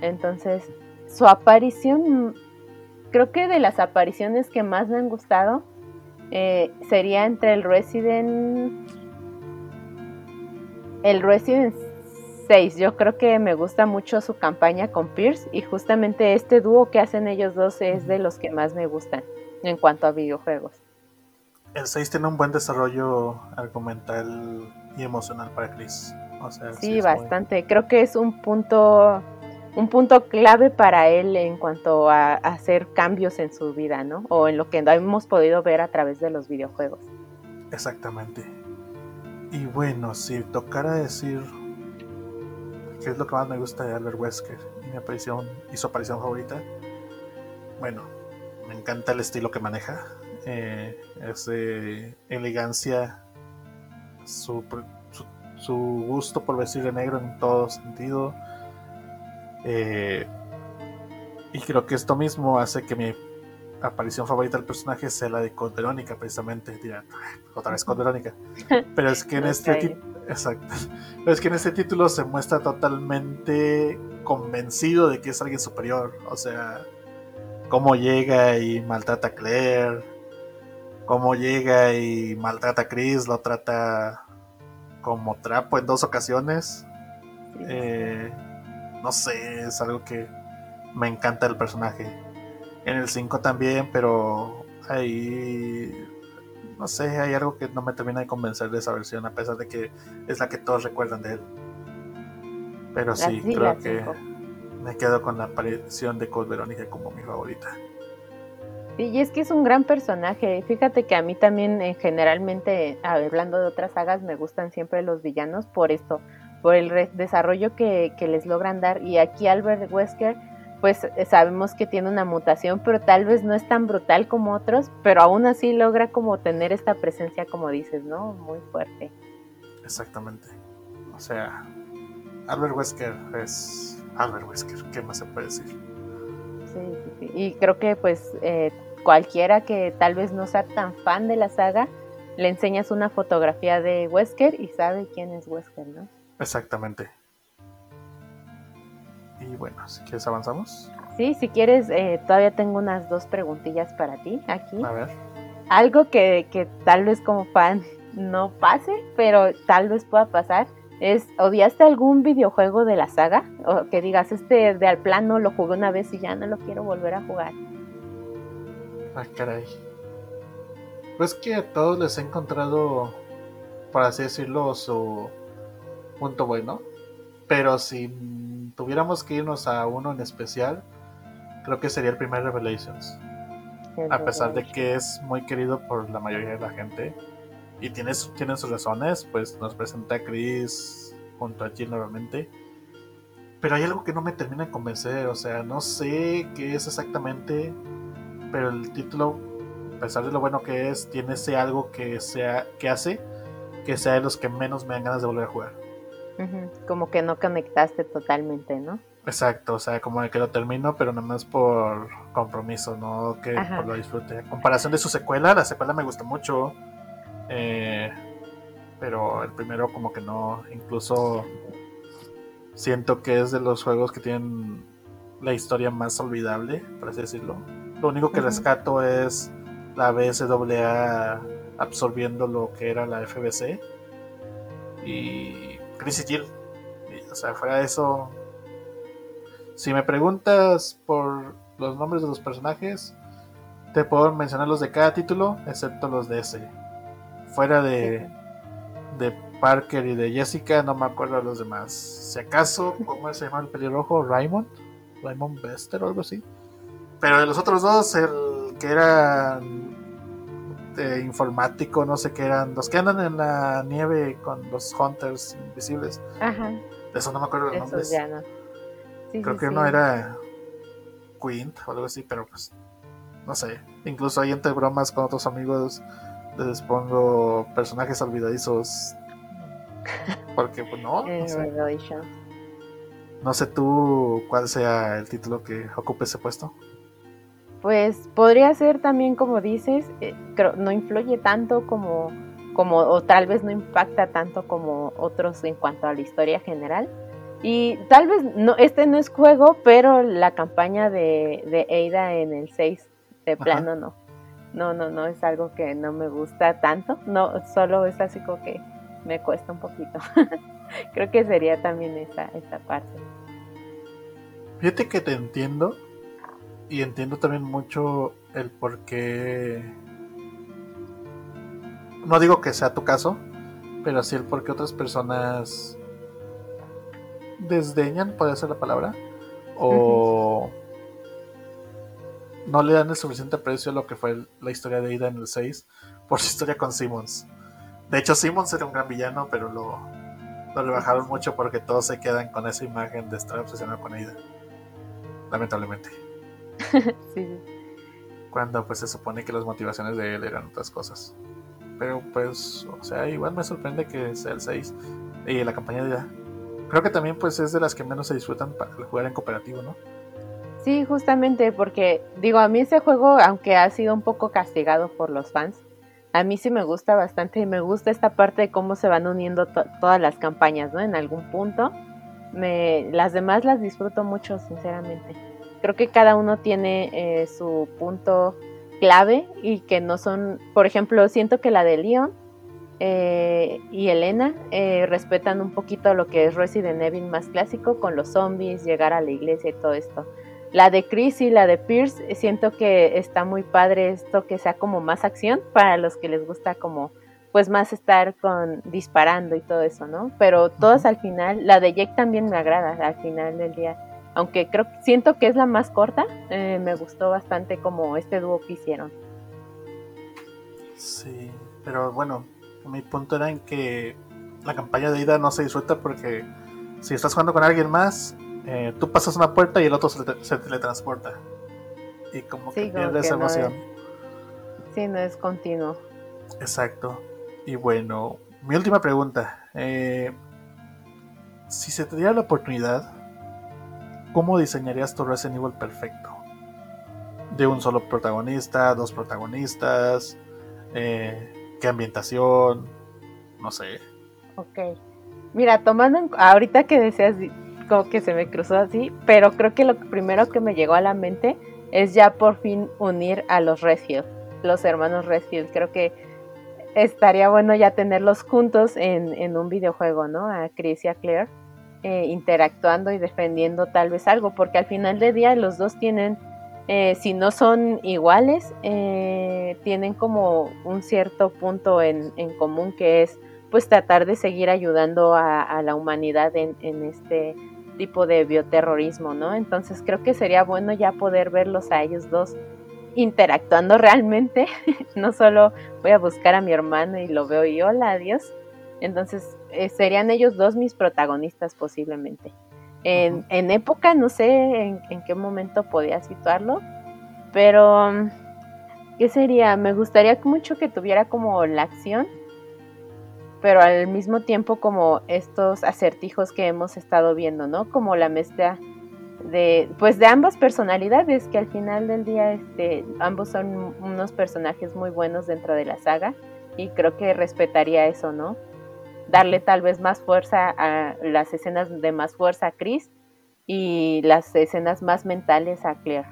Entonces, su aparición, creo que de las apariciones que más me han gustado, eh, sería entre el Resident... El Resident yo creo que me gusta mucho su campaña con Pierce y justamente este dúo que hacen ellos dos es de los que más me gustan en cuanto a videojuegos. El 6 tiene un buen desarrollo argumental y emocional para Chris. sí, bastante. Creo que es un punto un punto clave para él en cuanto a, hacer cambios en su vida, ¿no? O en lo que hemos podido ver a través de los videojuegos. Exactamente. Y bueno, si tocara decir que es lo que más me gusta de Albert Wesker y mi aparición y su aparición favorita. Bueno, me encanta el estilo que maneja, eh, es de elegancia, su, su, gusto por vestir de negro en todo sentido. Eh, y creo que esto mismo hace que mi aparición favorita del personaje sea la de Con Verónica, precisamente. otra vez con Verónica. Pero es que en este Exacto. Pero es que en este título se muestra totalmente convencido de que es alguien superior. O sea, cómo llega y maltrata a Claire, cómo llega y maltrata a Chris, lo trata como trapo en dos ocasiones. Eh, no sé, es algo que me encanta el personaje. En el 5 también, pero ahí no sé, hay algo que no me termina de convencer de esa versión, a pesar de que es la que todos recuerdan de él. Pero sí, creo que me quedo con la aparición de Cold Verónica como mi favorita. Y es que es un gran personaje. Fíjate que a mí también, eh, generalmente, hablando de otras sagas, me gustan siempre los villanos por esto, por el desarrollo que, que les logran dar. Y aquí Albert Wesker pues eh, sabemos que tiene una mutación, pero tal vez no es tan brutal como otros, pero aún así logra como tener esta presencia, como dices, ¿no? Muy fuerte. Exactamente. O sea, Albert Wesker es Albert Wesker, ¿qué más se puede decir? Sí, sí, sí. Y creo que pues eh, cualquiera que tal vez no sea tan fan de la saga, le enseñas una fotografía de Wesker y sabe quién es Wesker, ¿no? Exactamente. Y bueno, si quieres avanzamos. Sí, si quieres, eh, todavía tengo unas dos preguntillas para ti aquí. A ver. Algo que, que tal vez como fan no pase, pero tal vez pueda pasar. Es, ¿odiaste algún videojuego de la saga? O que digas, este de al plano lo jugué una vez y ya no lo quiero volver a jugar. Ah, caray. Pues que a todos les he encontrado, por así decirlo, su punto bueno. Pero si tuviéramos que irnos a uno en especial, creo que sería el primer Revelations. a pesar de que es muy querido por la mayoría de la gente y tiene, tiene sus razones, pues nos presenta a Chris junto a Jill nuevamente. Pero hay algo que no me termina de convencer, o sea, no sé qué es exactamente, pero el título, a pesar de lo bueno que es, tiene ese algo que, sea, que hace que sea de los que menos me dan ganas de volver a jugar. Como que no conectaste totalmente, ¿no? Exacto, o sea, como de que lo termino, pero nada más por compromiso, no que por lo disfrute. En comparación de su secuela, la secuela me gustó mucho, eh, pero el primero como que no, incluso siento que es de los juegos que tienen la historia más olvidable, por así decirlo. Lo único que rescato es la BSAA absorbiendo lo que era la FBC y Chris y Jill. o sea, fuera de eso. Si me preguntas por los nombres de los personajes, te puedo mencionar los de cada título, excepto los de ese. Fuera de, de Parker y de Jessica, no me acuerdo de los demás. Si acaso, ¿cómo se llama el pelirrojo? Raymond. Raymond Bester o algo así. Pero de los otros dos, el que era este, informático, no sé qué eran, los que andan en la nieve con los hunters invisibles. Ajá. De eso no me acuerdo los nombres. Creo que uno era Quint o algo así, pero pues no sé. Incluso ahí entre bromas con otros amigos les pongo personajes olvidadizos. Porque pues no. No sé. no sé tú cuál sea el título que ocupe ese puesto. Pues podría ser también como dices, eh, no influye tanto como, como, o tal vez no impacta tanto como otros en cuanto a la historia general. Y tal vez no, este no es juego, pero la campaña de, de Ada en el 6 de plano no. No, no, no, es algo que no me gusta tanto. No, solo es así como que me cuesta un poquito. Creo que sería también esa, esa parte. Fíjate que te entiendo, y entiendo también mucho el por qué. No digo que sea tu caso, pero sí el por qué otras personas desdeñan, puede ser la palabra, o no le dan el suficiente precio a lo que fue la historia de Ida en el 6 por su historia con Simmons. De hecho, Simmons era un gran villano, pero lo, lo rebajaron mucho porque todos se quedan con esa imagen de estar obsesionado con Ida. Lamentablemente. Cuando pues se supone que las motivaciones de él eran otras cosas. Pero pues, o sea, igual me sorprende que sea el 6 y la campaña de Creo que también pues es de las que menos se disfrutan para jugar en cooperativo, ¿no? Sí, justamente porque digo, a mí ese juego, aunque ha sido un poco castigado por los fans, a mí sí me gusta bastante y me gusta esta parte de cómo se van uniendo todas las campañas, ¿no? En algún punto. Me, las demás las disfruto mucho, sinceramente creo que cada uno tiene eh, su punto clave y que no son, por ejemplo, siento que la de Leon eh, y Elena eh, respetan un poquito lo que es Resident Evil más clásico con los zombies, llegar a la iglesia y todo esto. La de Chris y la de Pierce, eh, siento que está muy padre esto que sea como más acción para los que les gusta como pues más estar con disparando y todo eso, ¿no? Pero todas al final, la de Jake también me agrada al final del día. Aunque creo siento que es la más corta, me gustó bastante como este dúo que hicieron. Sí, pero bueno, mi punto era en que la campaña de ida no se disfruta porque si estás jugando con alguien más, eh, tú pasas una puerta y el otro se, teletransporta. Y como que pierde esa emoción. sí, no es continuo. Exacto. Y bueno, mi última pregunta. Eh, si se te diera la oportunidad, ¿cómo diseñarías tu Resident Evil perfecto? De un solo protagonista, dos protagonistas, eh, qué ambientación, no sé. Ok. Mira, tomando en, ahorita que deseas, como que se me cruzó así, pero creo que lo primero que me llegó a la mente es ya por fin unir a los Redfield, los hermanos Redfield. Creo que estaría bueno ya tenerlos juntos en, un videojuego, ¿no? A Chris y a Claire eh, interactuando y defendiendo tal vez algo, porque al final del día los dos tienen eh, si no son iguales, eh, tienen como un cierto punto en, común que es pues tratar de seguir ayudando a, la humanidad en, este tipo de bioterrorismo, ¿no? Entonces creo que sería bueno ya poder verlos a ellos dos interactuando realmente, no solo voy a buscar a mi hermano y lo veo y hola, adiós. Entonces eh, serían ellos dos mis protagonistas posiblemente. En, época, no sé en, qué momento podía situarlo, pero ¿qué sería? Me gustaría mucho que tuviera como la acción, pero al mismo tiempo como estos acertijos que hemos estado viendo, ¿no? Como la mezcla de pues de ambas personalidades que al final del día este ambos son unos personajes muy buenos dentro de la saga y creo que respetaría eso, ¿no? Darle tal vez más fuerza a las escenas de más fuerza a Chris y las escenas más mentales a Claire,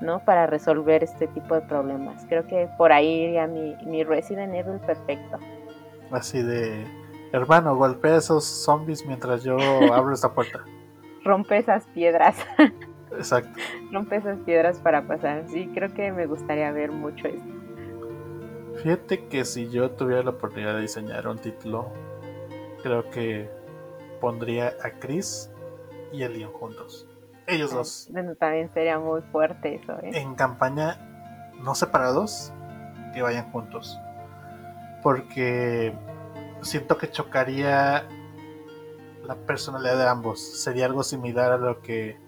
¿no? Para resolver este tipo de problemas. Creo que por ahí iría mi, mi Resident Evil perfecto. Así de, hermano, golpea esos zombies mientras yo abro esta puerta. Rompe esas piedras. Exacto. Rompe esas piedras para pasar. Sí, creo que me gustaría ver mucho esto. Fíjate que si yo tuviera la oportunidad de diseñar un título, creo que pondría a Chris y a Leon juntos. Ellos ah, dos. Bueno, también sería muy fuerte eso, ¿eh? En campaña, no separados, que vayan juntos. Porque siento que chocaría la personalidad de ambos. Sería algo similar a lo que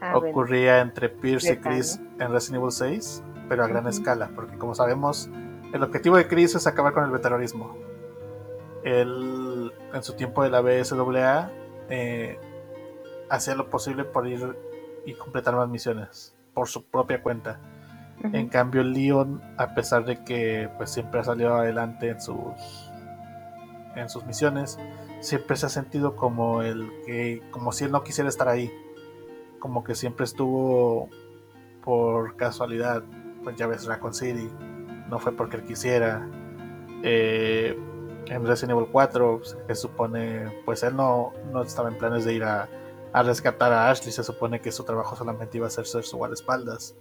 ah, ocurría entre Pierce y Chris en Resident Evil 6, pero a gran escala. Porque como sabemos, el objetivo de Chris es acabar con el veterorismo. Él, en su tiempo de la BSAA, eh, hacía lo posible por ir y completar más misiones por su propia cuenta. En cambio, Leon, a pesar de que pues siempre ha salido adelante en sus en sus misiones, siempre se ha sentido como el que como si él no quisiera estar ahí, como que siempre estuvo por casualidad, pues ya ves Raccoon City, no fue porque él quisiera. Eh, en Resident Evil 4 se supone, pues él no, no estaba en planes de ir a, rescatar a Ashley, se supone que su trabajo solamente iba a ser ser su guardaespaldas,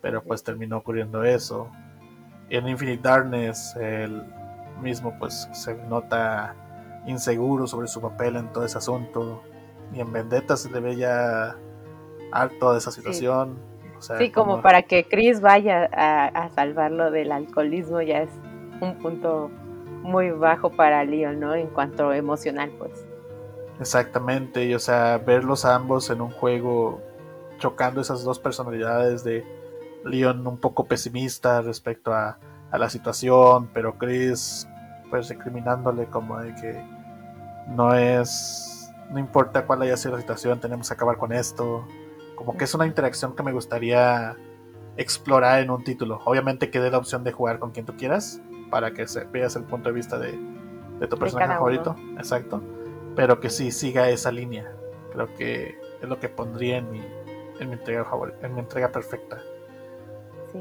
pero pues terminó ocurriendo eso. En Infinite Darkness, él mismo pues se nota inseguro sobre su papel en todo ese asunto, y en Vendetta se le ve ya harto de esa situación. Sí, como, para que Chris vaya a, salvarlo del alcoholismo ya es un punto muy bajo para Leon, ¿no? En cuanto emocional, pues. Exactamente, y o sea, verlos ambos en un juego chocando esas dos personalidades de Leon un poco pesimista respecto a, a la situación, pero Chris pues recriminándole como de que no es, no importa cuál haya sido la situación, tenemos que acabar con esto como que es una interacción que me gustaría explorar en un título. Obviamente que dé la opción de jugar con quien tú quieras, para que veas el punto de vista de, tu personaje favorito. Exacto. Pero que sí siga esa línea. Creo que es lo que pondría en mi, en mi entrega en mi entrega perfecta.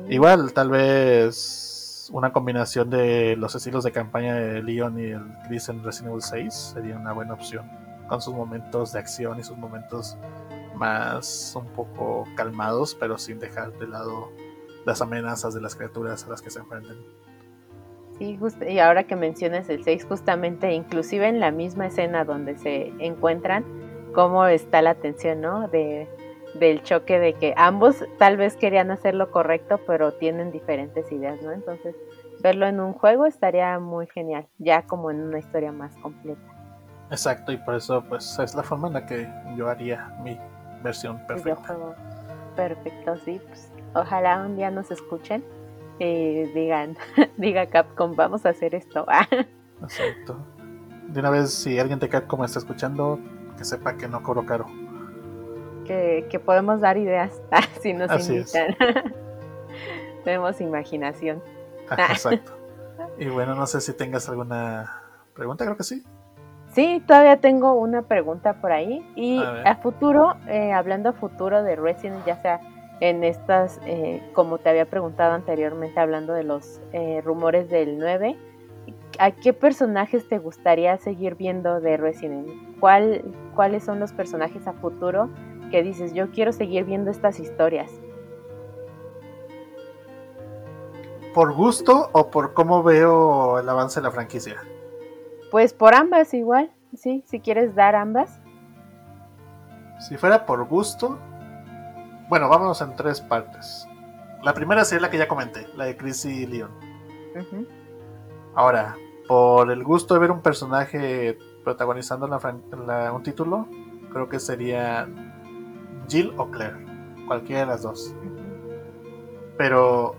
Igual, tal vez una combinación de los estilos de campaña de Leon y el Chris en Resident Evil 6 sería una buena opción. Con sus momentos de acción y sus momentos más un poco calmados, pero sin dejar de lado las amenazas de las criaturas a las que se enfrentan. Sí, y ahora que mencionas el 6, justamente, inclusive en la misma escena donde se encuentran, cómo está la tensión, ¿no? De, del choque de que ambos tal vez querían hacer lo correcto, pero tienen diferentes ideas, ¿no? Entonces, verlo en un juego estaría muy genial, ya como en una historia más completa. Exacto, y por eso pues es la forma en la que yo haría mi versión perfecta. Perfecto, sí, pues ojalá un día nos escuchen y digan, diga Capcom, vamos a hacer esto. Exacto. De una vez, si alguien de Capcom está escuchando, que sepa que no cobro caro que, podemos dar ideas si nos invitan. Tenemos imaginación. exacto. Y bueno, no sé si tengas alguna pregunta, creo que sí. Sí, todavía tengo una pregunta por ahí. Y a, futuro, eh, hablando a futuro de Resident, ya sea en estas, eh, como te había preguntado anteriormente, hablando de los eh, rumores del 9, ¿a qué personajes te gustaría seguir viendo de Resident? ¿Cuál, ¿Cuáles son los personajes a futuro que dices, yo quiero seguir viendo estas historias? ¿Por gusto o por cómo veo el avance de la franquicia? Pues por ambas igual, sí, si quieres dar ambas. Si fuera por gusto, bueno, vámonos en tres partes. La primera sería la que ya comenté, la de Chris y Leon. Ahora, por el gusto de ver un personaje protagonizando un título, creo que sería Jill o Claire, cualquiera de las dos. Pero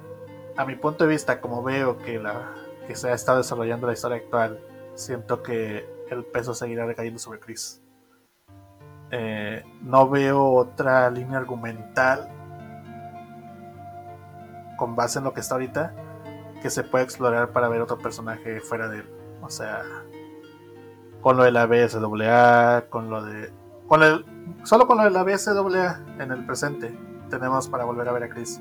a mi punto de vista, como veo que, la, que se ha estado desarrollando la historia actual, siento que el peso seguirá recayendo sobre Chris. Eh, no veo otra línea argumental con base en lo que está ahorita que se pueda explorar para ver otro personaje fuera de él. O sea, con lo de la BSAA, con lo de con el, solo con lo de la BSAA en el presente tenemos para volver a ver a Chris.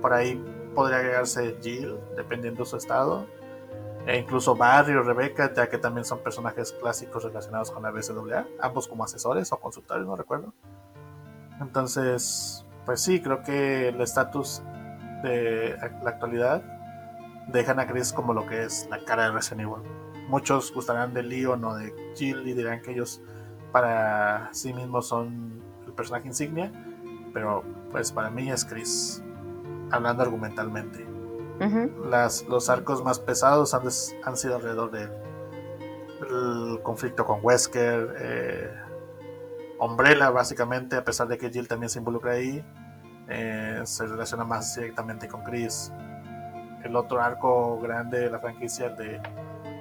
Por ahí podría agregarse Jill, dependiendo de su estado. E incluso Barry o Rebecca, ya que también son personajes clásicos relacionados con la BSAA, ambos como asesores o consultores, no recuerdo. Entonces, pues sí, creo que el estatus de la actualidad dejan a Chris como lo que es la cara de Resident Evil. Muchos gustarán de Leon o de Jill y dirán que ellos para sí mismos son el personaje insignia, pero pues para mí es Chris, hablando argumentalmente. Las, los arcos más pesados han, han sido alrededor del el conflicto con Wesker, eh, Umbrella básicamente, a pesar de que Jill también se involucra ahí, eh, se relaciona más directamente con Chris. El otro arco grande de la franquicia de,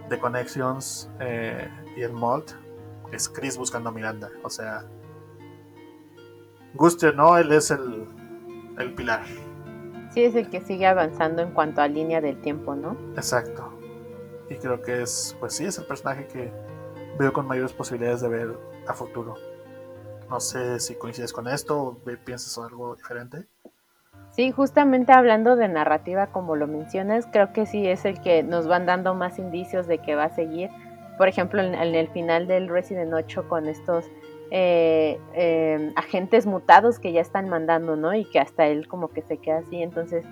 de Connections eh, y el Malt es Chris buscando a Miranda. O sea, guste no, él es el, el pilar. Sí, es el que sigue avanzando en cuanto a línea del tiempo, ¿no? Exacto. Y creo que es, pues sí, es el personaje que veo con mayores posibilidades de ver a futuro. No sé si coincides con esto o piensas algo diferente. Sí, justamente hablando de narrativa, como lo mencionas, creo que sí es el que nos van dando más indicios de que va a seguir por ejemplo, en, el final del Resident 8 con estos eh, em, agentes mutados que ya están mandando, ¿no? Y que hasta él como que se queda así. Entonces,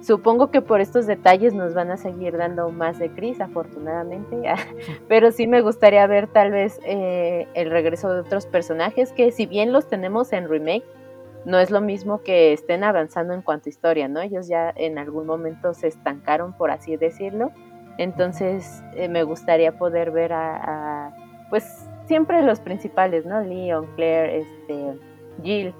supongo que por estos detalles nos van a seguir dando más de Chris, afortunadamente. Pero sí me gustaría ver tal vez eh, el regreso de otros personajes que si bien los tenemos en remake, no es lo mismo que estén avanzando en cuanto a historia, ¿no? Ellos ya en algún momento se estancaron, por así decirlo entonces eh, me gustaría poder ver a, pues siempre los principales, ¿no? Leon, Claire, este, Jill,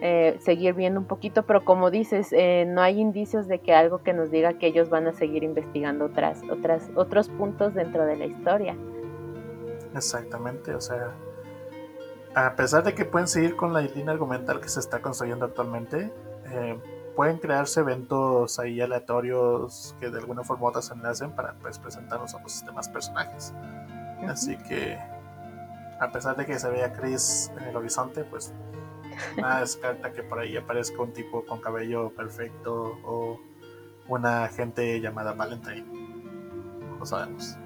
eh, seguir viendo un poquito, pero como dices, eh, no hay indicios de que algo que nos diga que ellos van a seguir investigando otras, otras, otros puntos dentro de la historia. Exactamente, o sea, a pesar de que pueden seguir con la línea argumental que se está construyendo actualmente, pueden crearse eventos ahí aleatorios que de alguna forma u otra se enlacen para pues, presentarnos a los demás personajes. Así que, a pesar de que se vea Chris en el horizonte, pues nada descarta que por ahí aparezca un tipo con cabello perfecto o una gente llamada Valentine. No sabemos.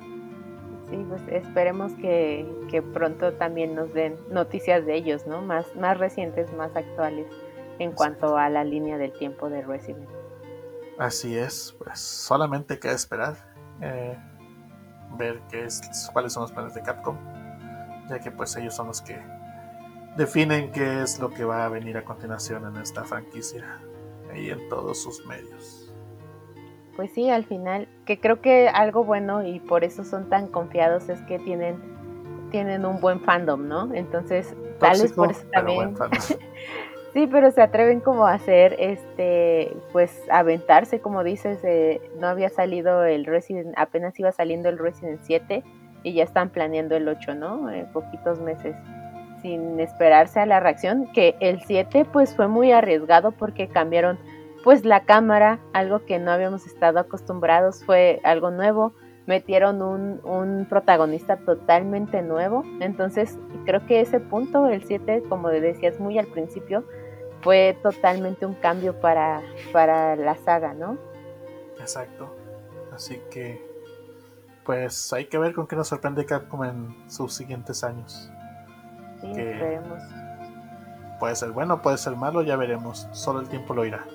Sí, pues esperemos que, que, pronto también nos den noticias de ellos, ¿no? Más, más recientes, más actuales en cuanto a la línea del tiempo de Resident. Así es, pues solamente queda esperar, eh, ver qué es, cuáles son los planes de Capcom, ya que pues ellos son los que definen qué es lo que va a venir a continuación en esta franquicia y en todos sus medios. Pues sí, al final, que creo que algo bueno y por eso son tan confiados es que tienen, tienen un buen fandom, ¿no? Entonces, tal vez por eso también... sí, pero se atreven como a hacer, este, pues aventarse, como dices, no había salido el Resident, apenas iba saliendo el Resident 7 y ya están planeando el 8, ¿no? En poquitos meses sin esperarse a la reacción, que el 7 pues fue muy arriesgado porque cambiaron pues la cámara, algo que no habíamos estado acostumbrados, fue algo nuevo, metieron un, un protagonista totalmente nuevo, entonces creo que ese punto, el 7, como decías muy al principio, fue totalmente un cambio para, para la saga, ¿no? Exacto, así que pues hay que ver con qué nos sorprende Capcom en sus siguientes años. Sí, esperemos. Puede ser bueno, puede ser malo, ya veremos. Solo el tiempo lo irá.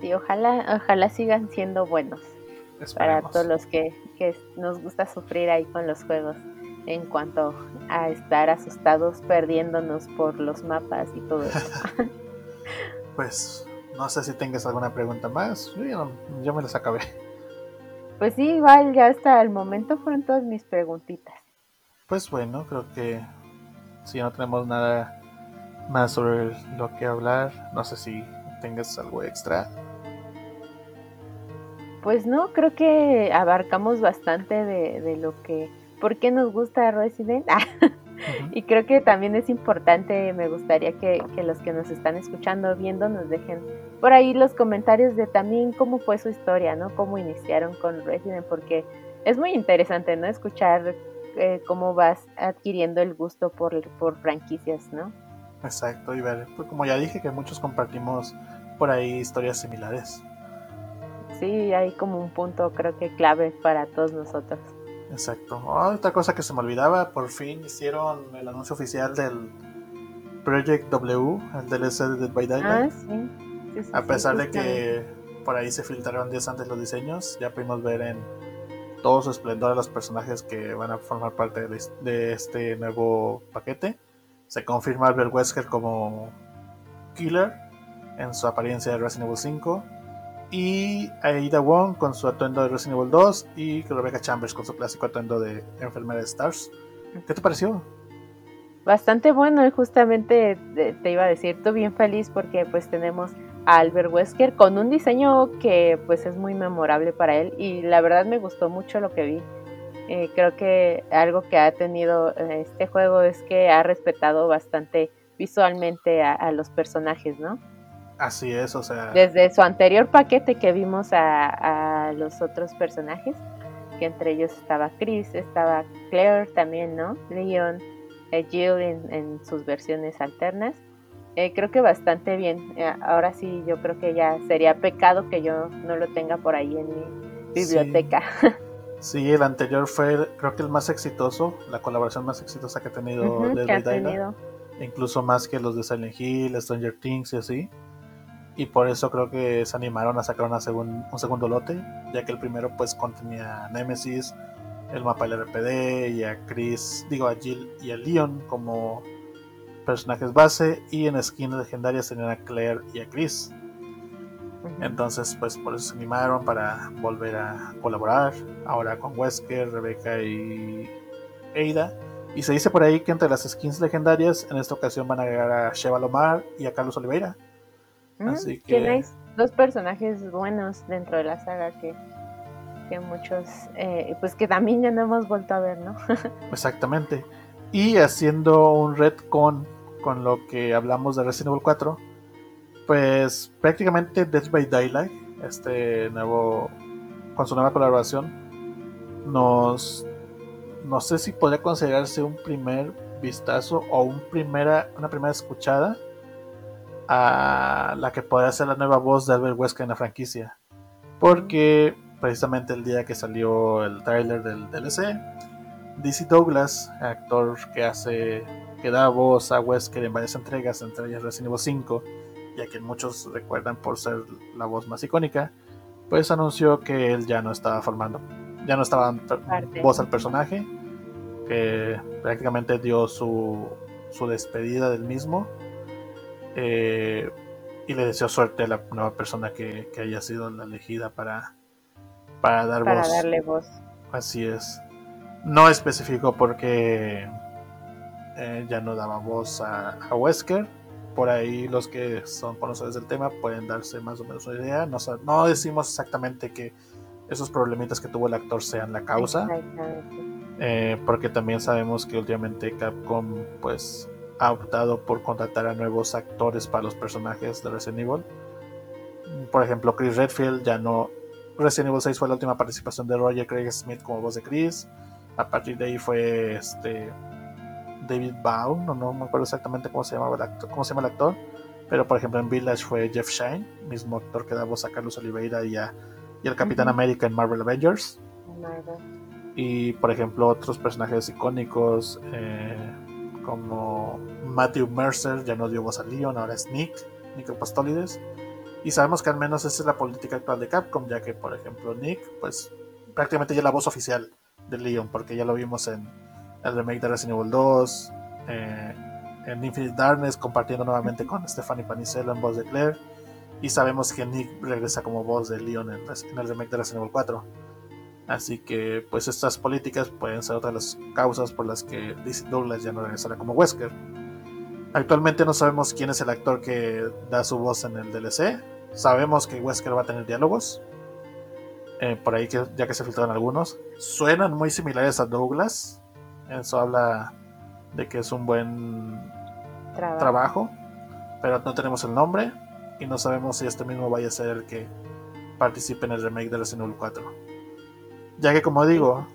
Sí, ojalá, ojalá sigan siendo buenos. Para todos los que, que nos gusta sufrir ahí con los juegos en cuanto a estar asustados perdiéndonos por los mapas y todo eso. pues no sé si tengas alguna pregunta más. Yo, yo, me las acabé. Pues sí, igual ya hasta el momento fueron todas mis preguntitas. Pues bueno, creo que si no tenemos nada más sobre lo que hablar, no sé si tengas algo extra. Pues no, creo que abarcamos bastante de, lo que, por qué nos gusta Resident. Y creo que también es importante, me gustaría que, que, los que nos están escuchando, viendo, nos dejen por ahí los comentarios de también cómo fue su historia, ¿no? Cómo iniciaron con Resident, porque es muy interesante, ¿no? Escuchar eh, cómo vas adquiriendo el gusto por, por franquicias, ¿no? Exacto, y ver, pues como ya dije, que muchos compartimos por ahí historias similares. Sí, hay como un punto creo que clave para todos nosotros. Exacto. otra cosa que se me olvidaba, por fin hicieron el anuncio oficial del Project W, el DLC de Dead by Daylight. Ah, sí. A pesar de que por ahí se filtraron días antes los diseños, ya pudimos ver en todo su esplendor a los personajes que van a formar parte de, este nuevo paquete. Se confirma Albert Wesker como Killer en su apariencia de Resident Evil 5. Y Aida Wong con su atuendo de Resident Evil 2. Y Rebecca Chambers con su clásico atuendo de enfermera de Stars. ¿Qué te pareció? Bastante bueno y justamente te iba a decir, estoy bien feliz porque pues tenemos Albert Wesker con un diseño que pues es muy memorable para él y la verdad me gustó mucho lo que vi. Eh, creo que algo que ha tenido eh, este juego es que ha respetado bastante visualmente a, los personajes, ¿no? Así es, o sea... Desde su anterior paquete que vimos a, los otros personajes, que entre ellos estaba Chris, estaba Claire también, ¿no? Leon, eh, Jill en sus versiones alternas eh, creo que bastante bien. Eh, ahora sí, yo creo que ya sería pecado que yo no lo tenga por ahí en mi biblioteca. Sí, el anterior fue, creo que el más exitoso, la colaboración más exitosa que ha tenido uh incluso más que los de Silent Hill, Stranger Things y así. Y por eso creo que se animaron a sacar una un segundo lote, ya que el primero pues contenía Nemesis, el mapa del RPD y a Chris, digo a Jill y a Leon como personajes base y en skins legendarias tenían a Claire y a Chris. Entonces, pues por eso se animaron para volver a colaborar. Ahora con Wesker, Rebecca y Eida. Y se dice por ahí que entre las skins legendarias en esta ocasión van a agregar a Sheva Lomar y a Carlos Oliveira. Mm, Así que. dos personajes buenos dentro de la saga que, que muchos, eh, pues que también ya no hemos vuelto a ver, ¿no? Exactamente. Y haciendo un con con lo que hablamos de Resident Evil 4, pues prácticamente Dead by Daylight, este nuevo, con su nueva colaboración, nos, no sé si podría considerarse un primer vistazo o un primera, una primera escuchada a la que podría ser la nueva voz de Albert Wesker en la franquicia. Porque precisamente el día que salió el trailer del DLC, DC Douglas, actor que hace que da voz a Wesker en varias entregas, entre ellas Resident Evil 5, y a quien muchos recuerdan por ser la voz más icónica, pues anunció que él ya no estaba formando, ya no estaba dando voz al personaje, que prácticamente dio su, su despedida del mismo. Eh, y le deseo suerte a la nueva persona que, haya sido la elegida para, para dar para darle voz. Así es. No especificó porque eh, ya no daba voz a, a, Wesker. Por ahí los que son conocedores del tema pueden darse más o menos una idea. No, no decimos exactamente que esos problemitas que tuvo el actor sean la causa. Eh, porque también sabemos que últimamente Capcom pues ha optado por contratar a nuevos actores para los personajes de Resident Evil. Por ejemplo, Chris Redfield ya no. Resident Evil 6 fue la última participación de Roger Craig Smith como voz de Chris. A partir de ahí fue este David Bow, no, no me acuerdo exactamente cómo se llamaba el actor, cómo se llama el actor, pero por ejemplo en Village fue Jeff Shine, mismo actor que da voz a Carlos Oliveira y, a, y al Capitán América en Marvel Avengers. Y por ejemplo otros personajes icónicos eh, como Matthew Mercer ya no dio voz a Leon, ahora es Nick, Nick Apostolides. Y sabemos que al menos esa es la política actual de Capcom, ya que por ejemplo Nick, pues prácticamente ya la voz oficial de Leon, porque ya lo vimos en el remake de Resident Evil 2, eh, en Infinite Darkness compartiendo nuevamente con Stephanie Panicello en voz de Claire. Y sabemos que Nick regresa como voz de Leon en, el remake de Resident Evil 4. Así que pues estas políticas pueden ser otras de las causas por las que DC Douglas ya no regresará como Wesker. Actualmente no sabemos quién es el actor que da su voz en el DLC. Sabemos que Wesker va a tener diálogos. Eh, por ahí que, ya que se filtraron algunos. Suenan muy similares a Douglas. Eso habla de que es un buen trabajo. Pero no tenemos el nombre. Y no sabemos si este mismo vaya a ser el que participe en el remake de Resident Evil 4 ya que como digo,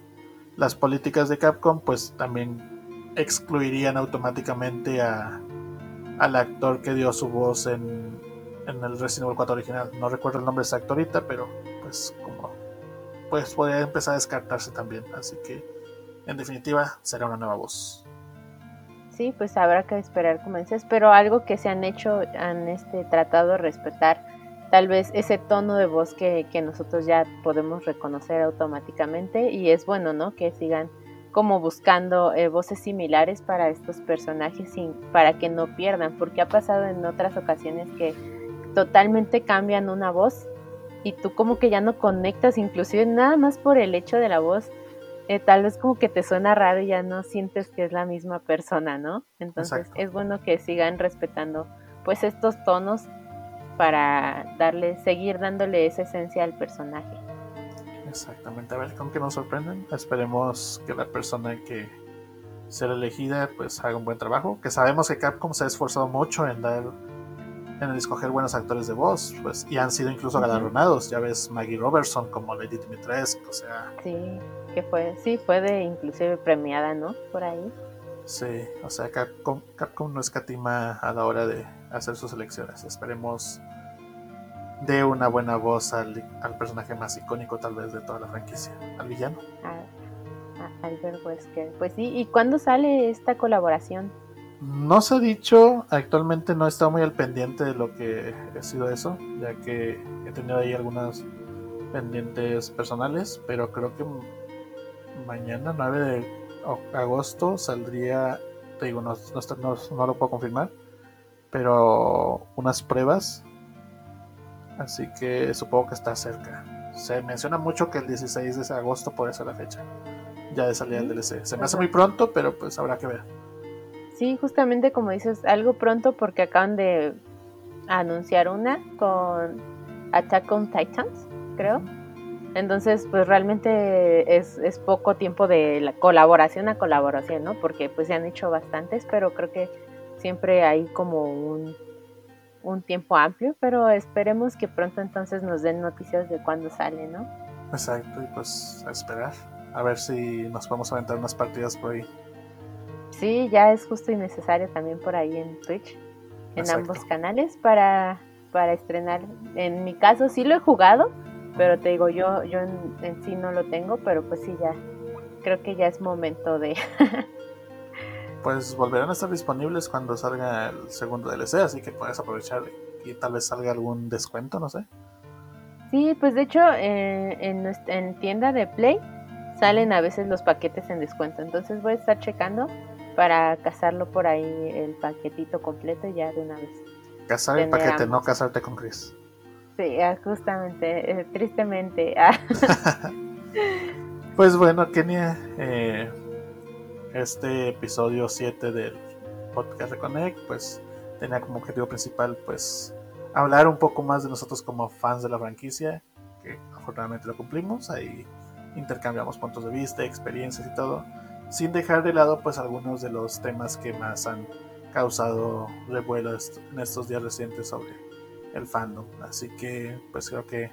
las políticas de Capcom pues también excluirían automáticamente a, al actor que dio su voz en, en el Resident Evil 4 original. No recuerdo el nombre exacto ahorita, pero pues como pues podría empezar a descartarse también. Así que en definitiva será una nueva voz. Sí, pues habrá que esperar como dices, pero algo que se han hecho, han este, tratado de respetar tal vez ese tono de voz que, nosotros ya podemos reconocer automáticamente y es bueno, ¿no? Que sigan como buscando eh, voces similares para estos personajes sin, para que no pierdan, porque ha pasado en otras ocasiones que totalmente cambian una voz y tú como que ya no conectas, inclusive nada más por el hecho de la voz, eh, tal vez como que te suena raro y ya no sientes que es la misma persona, ¿no? Entonces es bueno que sigan respetando pues estos tonos para darle, seguir dándole esa esencia al personaje. Exactamente, a ver con qué nos sorprenden. Esperemos que la persona que será elegida pues haga un buen trabajo. Que sabemos que Capcom se ha esforzado mucho en dar en escoger buenos actores de voz, pues, y han sido incluso galardonados. Ya ves Maggie Robertson como Lady Dimitrescu, o sea. Sí, que fue, sí, fue de inclusive premiada, ¿no? Por ahí. Sí, o sea, Capcom, Capcom no escatima a la hora de hacer sus elecciones. Esperemos de una buena voz al, personaje más icónico tal vez de toda la franquicia, al villano. Albert Wesker. Pues sí, ¿y cuándo sale esta colaboración? No se ha dicho, actualmente no he estado muy al pendiente de lo que ha sido eso, ya que he tenido ahí algunas pendientes personales, pero creo que mañana, 9 de agosto, saldría, te digo, no, no lo puedo confirmar, pero unas pruebas. Así que supongo que está cerca. Se menciona mucho que el 16 de agosto puede ser la fecha ya de salida del DLC. Se me hace muy pronto, pero pues habrá que ver. Sí, justamente como dices, algo pronto porque acaban de anunciar una con Attack on Titans, creo. Entonces, pues realmente es, es poco tiempo de la colaboración a colaboración, ¿no? Porque pues se han hecho bastantes, pero creo que siempre hay como un, un tiempo amplio, pero esperemos que pronto entonces nos den noticias de cuándo sale, ¿no? Exacto, y pues a esperar, a ver si nos podemos aventar unas partidas por ahí. Sí, ya es justo y necesario también por ahí en Twitch, en ambos canales para, para estrenar. En mi caso sí lo he jugado, Pero te digo, yo, yo en, sí no lo tengo, pero pues sí, ya creo que ya es momento de... pues volverán a estar disponibles cuando salga el segundo DLC, así que puedes aprovechar y tal vez salga algún descuento, no sé. Sí, pues de hecho eh, en, en tienda de Play salen a veces los paquetes en descuento, entonces voy a estar checando para cazarlo por ahí el paquetito completo ya de una vez. Cazar el paquete, no casarte con Chris. Sí, ah, justamente, eh, tristemente. Ah. pues bueno, Kenia, eh, este episodio 7 del podcast Reconnect, pues tenía como objetivo principal, pues, hablar un poco más de nosotros como fans de la franquicia, que afortunadamente lo cumplimos, ahí intercambiamos puntos de vista, experiencias y todo, sin dejar de lado, pues, algunos de los temas que más han causado revuelo en estos días recientes sobre el fandom. Así que pues creo que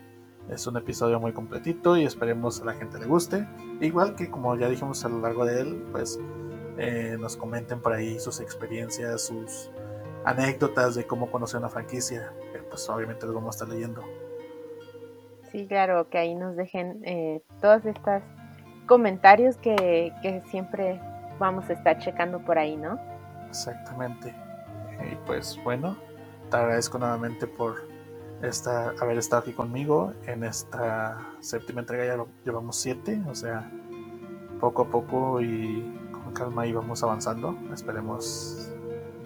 es un episodio muy completito y esperemos a la gente le guste. Igual que como ya dijimos a lo largo de él, pues eh, nos comenten por ahí sus experiencias, sus anécdotas de cómo conocer una franquicia. pues obviamente los vamos a estar leyendo. Sí, claro, que ahí nos dejen eh, todos estos comentarios que, que siempre vamos a estar checando por ahí, ¿no? Exactamente. Y pues bueno, te agradezco nuevamente por esta, haber estado aquí conmigo. En esta séptima entrega ya llevamos siete, o sea, poco a poco y con calma íbamos avanzando. Esperemos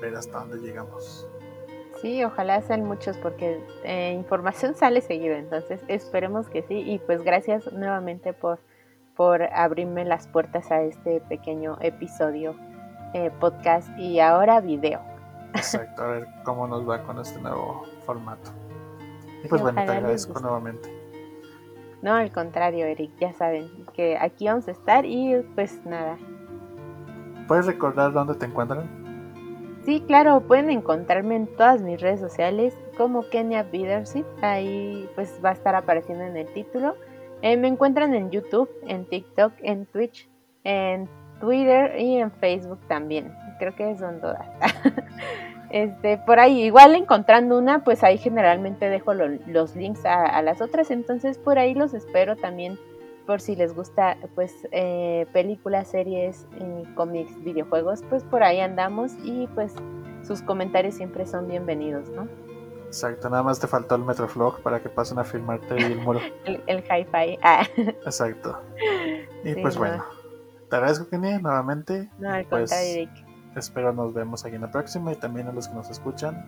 ver hasta dónde llegamos. Sí, ojalá sean muchos porque eh, información sale seguido, entonces esperemos que sí. Y pues gracias nuevamente por, por abrirme las puertas a este pequeño episodio eh, podcast y ahora video. Exacto, a ver cómo nos va con este nuevo formato. Y pues bueno, te agradezco nuevamente. No, al contrario, Eric, ya saben que aquí vamos a estar y pues nada. ¿Puedes recordar dónde te encuentran? Sí, claro, pueden encontrarme en todas mis redes sociales como Kenya Bidership. Ahí pues va a estar apareciendo en el título. Eh, me encuentran en YouTube, en TikTok, en Twitch, en Twitter y en Facebook también. Creo que son todas. este, por ahí, igual encontrando una, pues ahí generalmente dejo los links a, las otras. Entonces por ahí los espero también por si les gusta pues eh, películas, series, cómics, videojuegos, pues por ahí andamos y pues sus comentarios siempre son bienvenidos, ¿no? Exacto, nada más te faltó el Metroflog para que pasen a filmarte y el muro. el, el hi-fi. Ah. Exacto. Y pues bueno. Te agradezco, Kenny, nuevamente. No, al pues, Espero nos vemos aquí en la próxima y también a los que nos escuchan,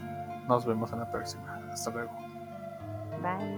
nos vemos en la próxima. Hasta luego. Bye.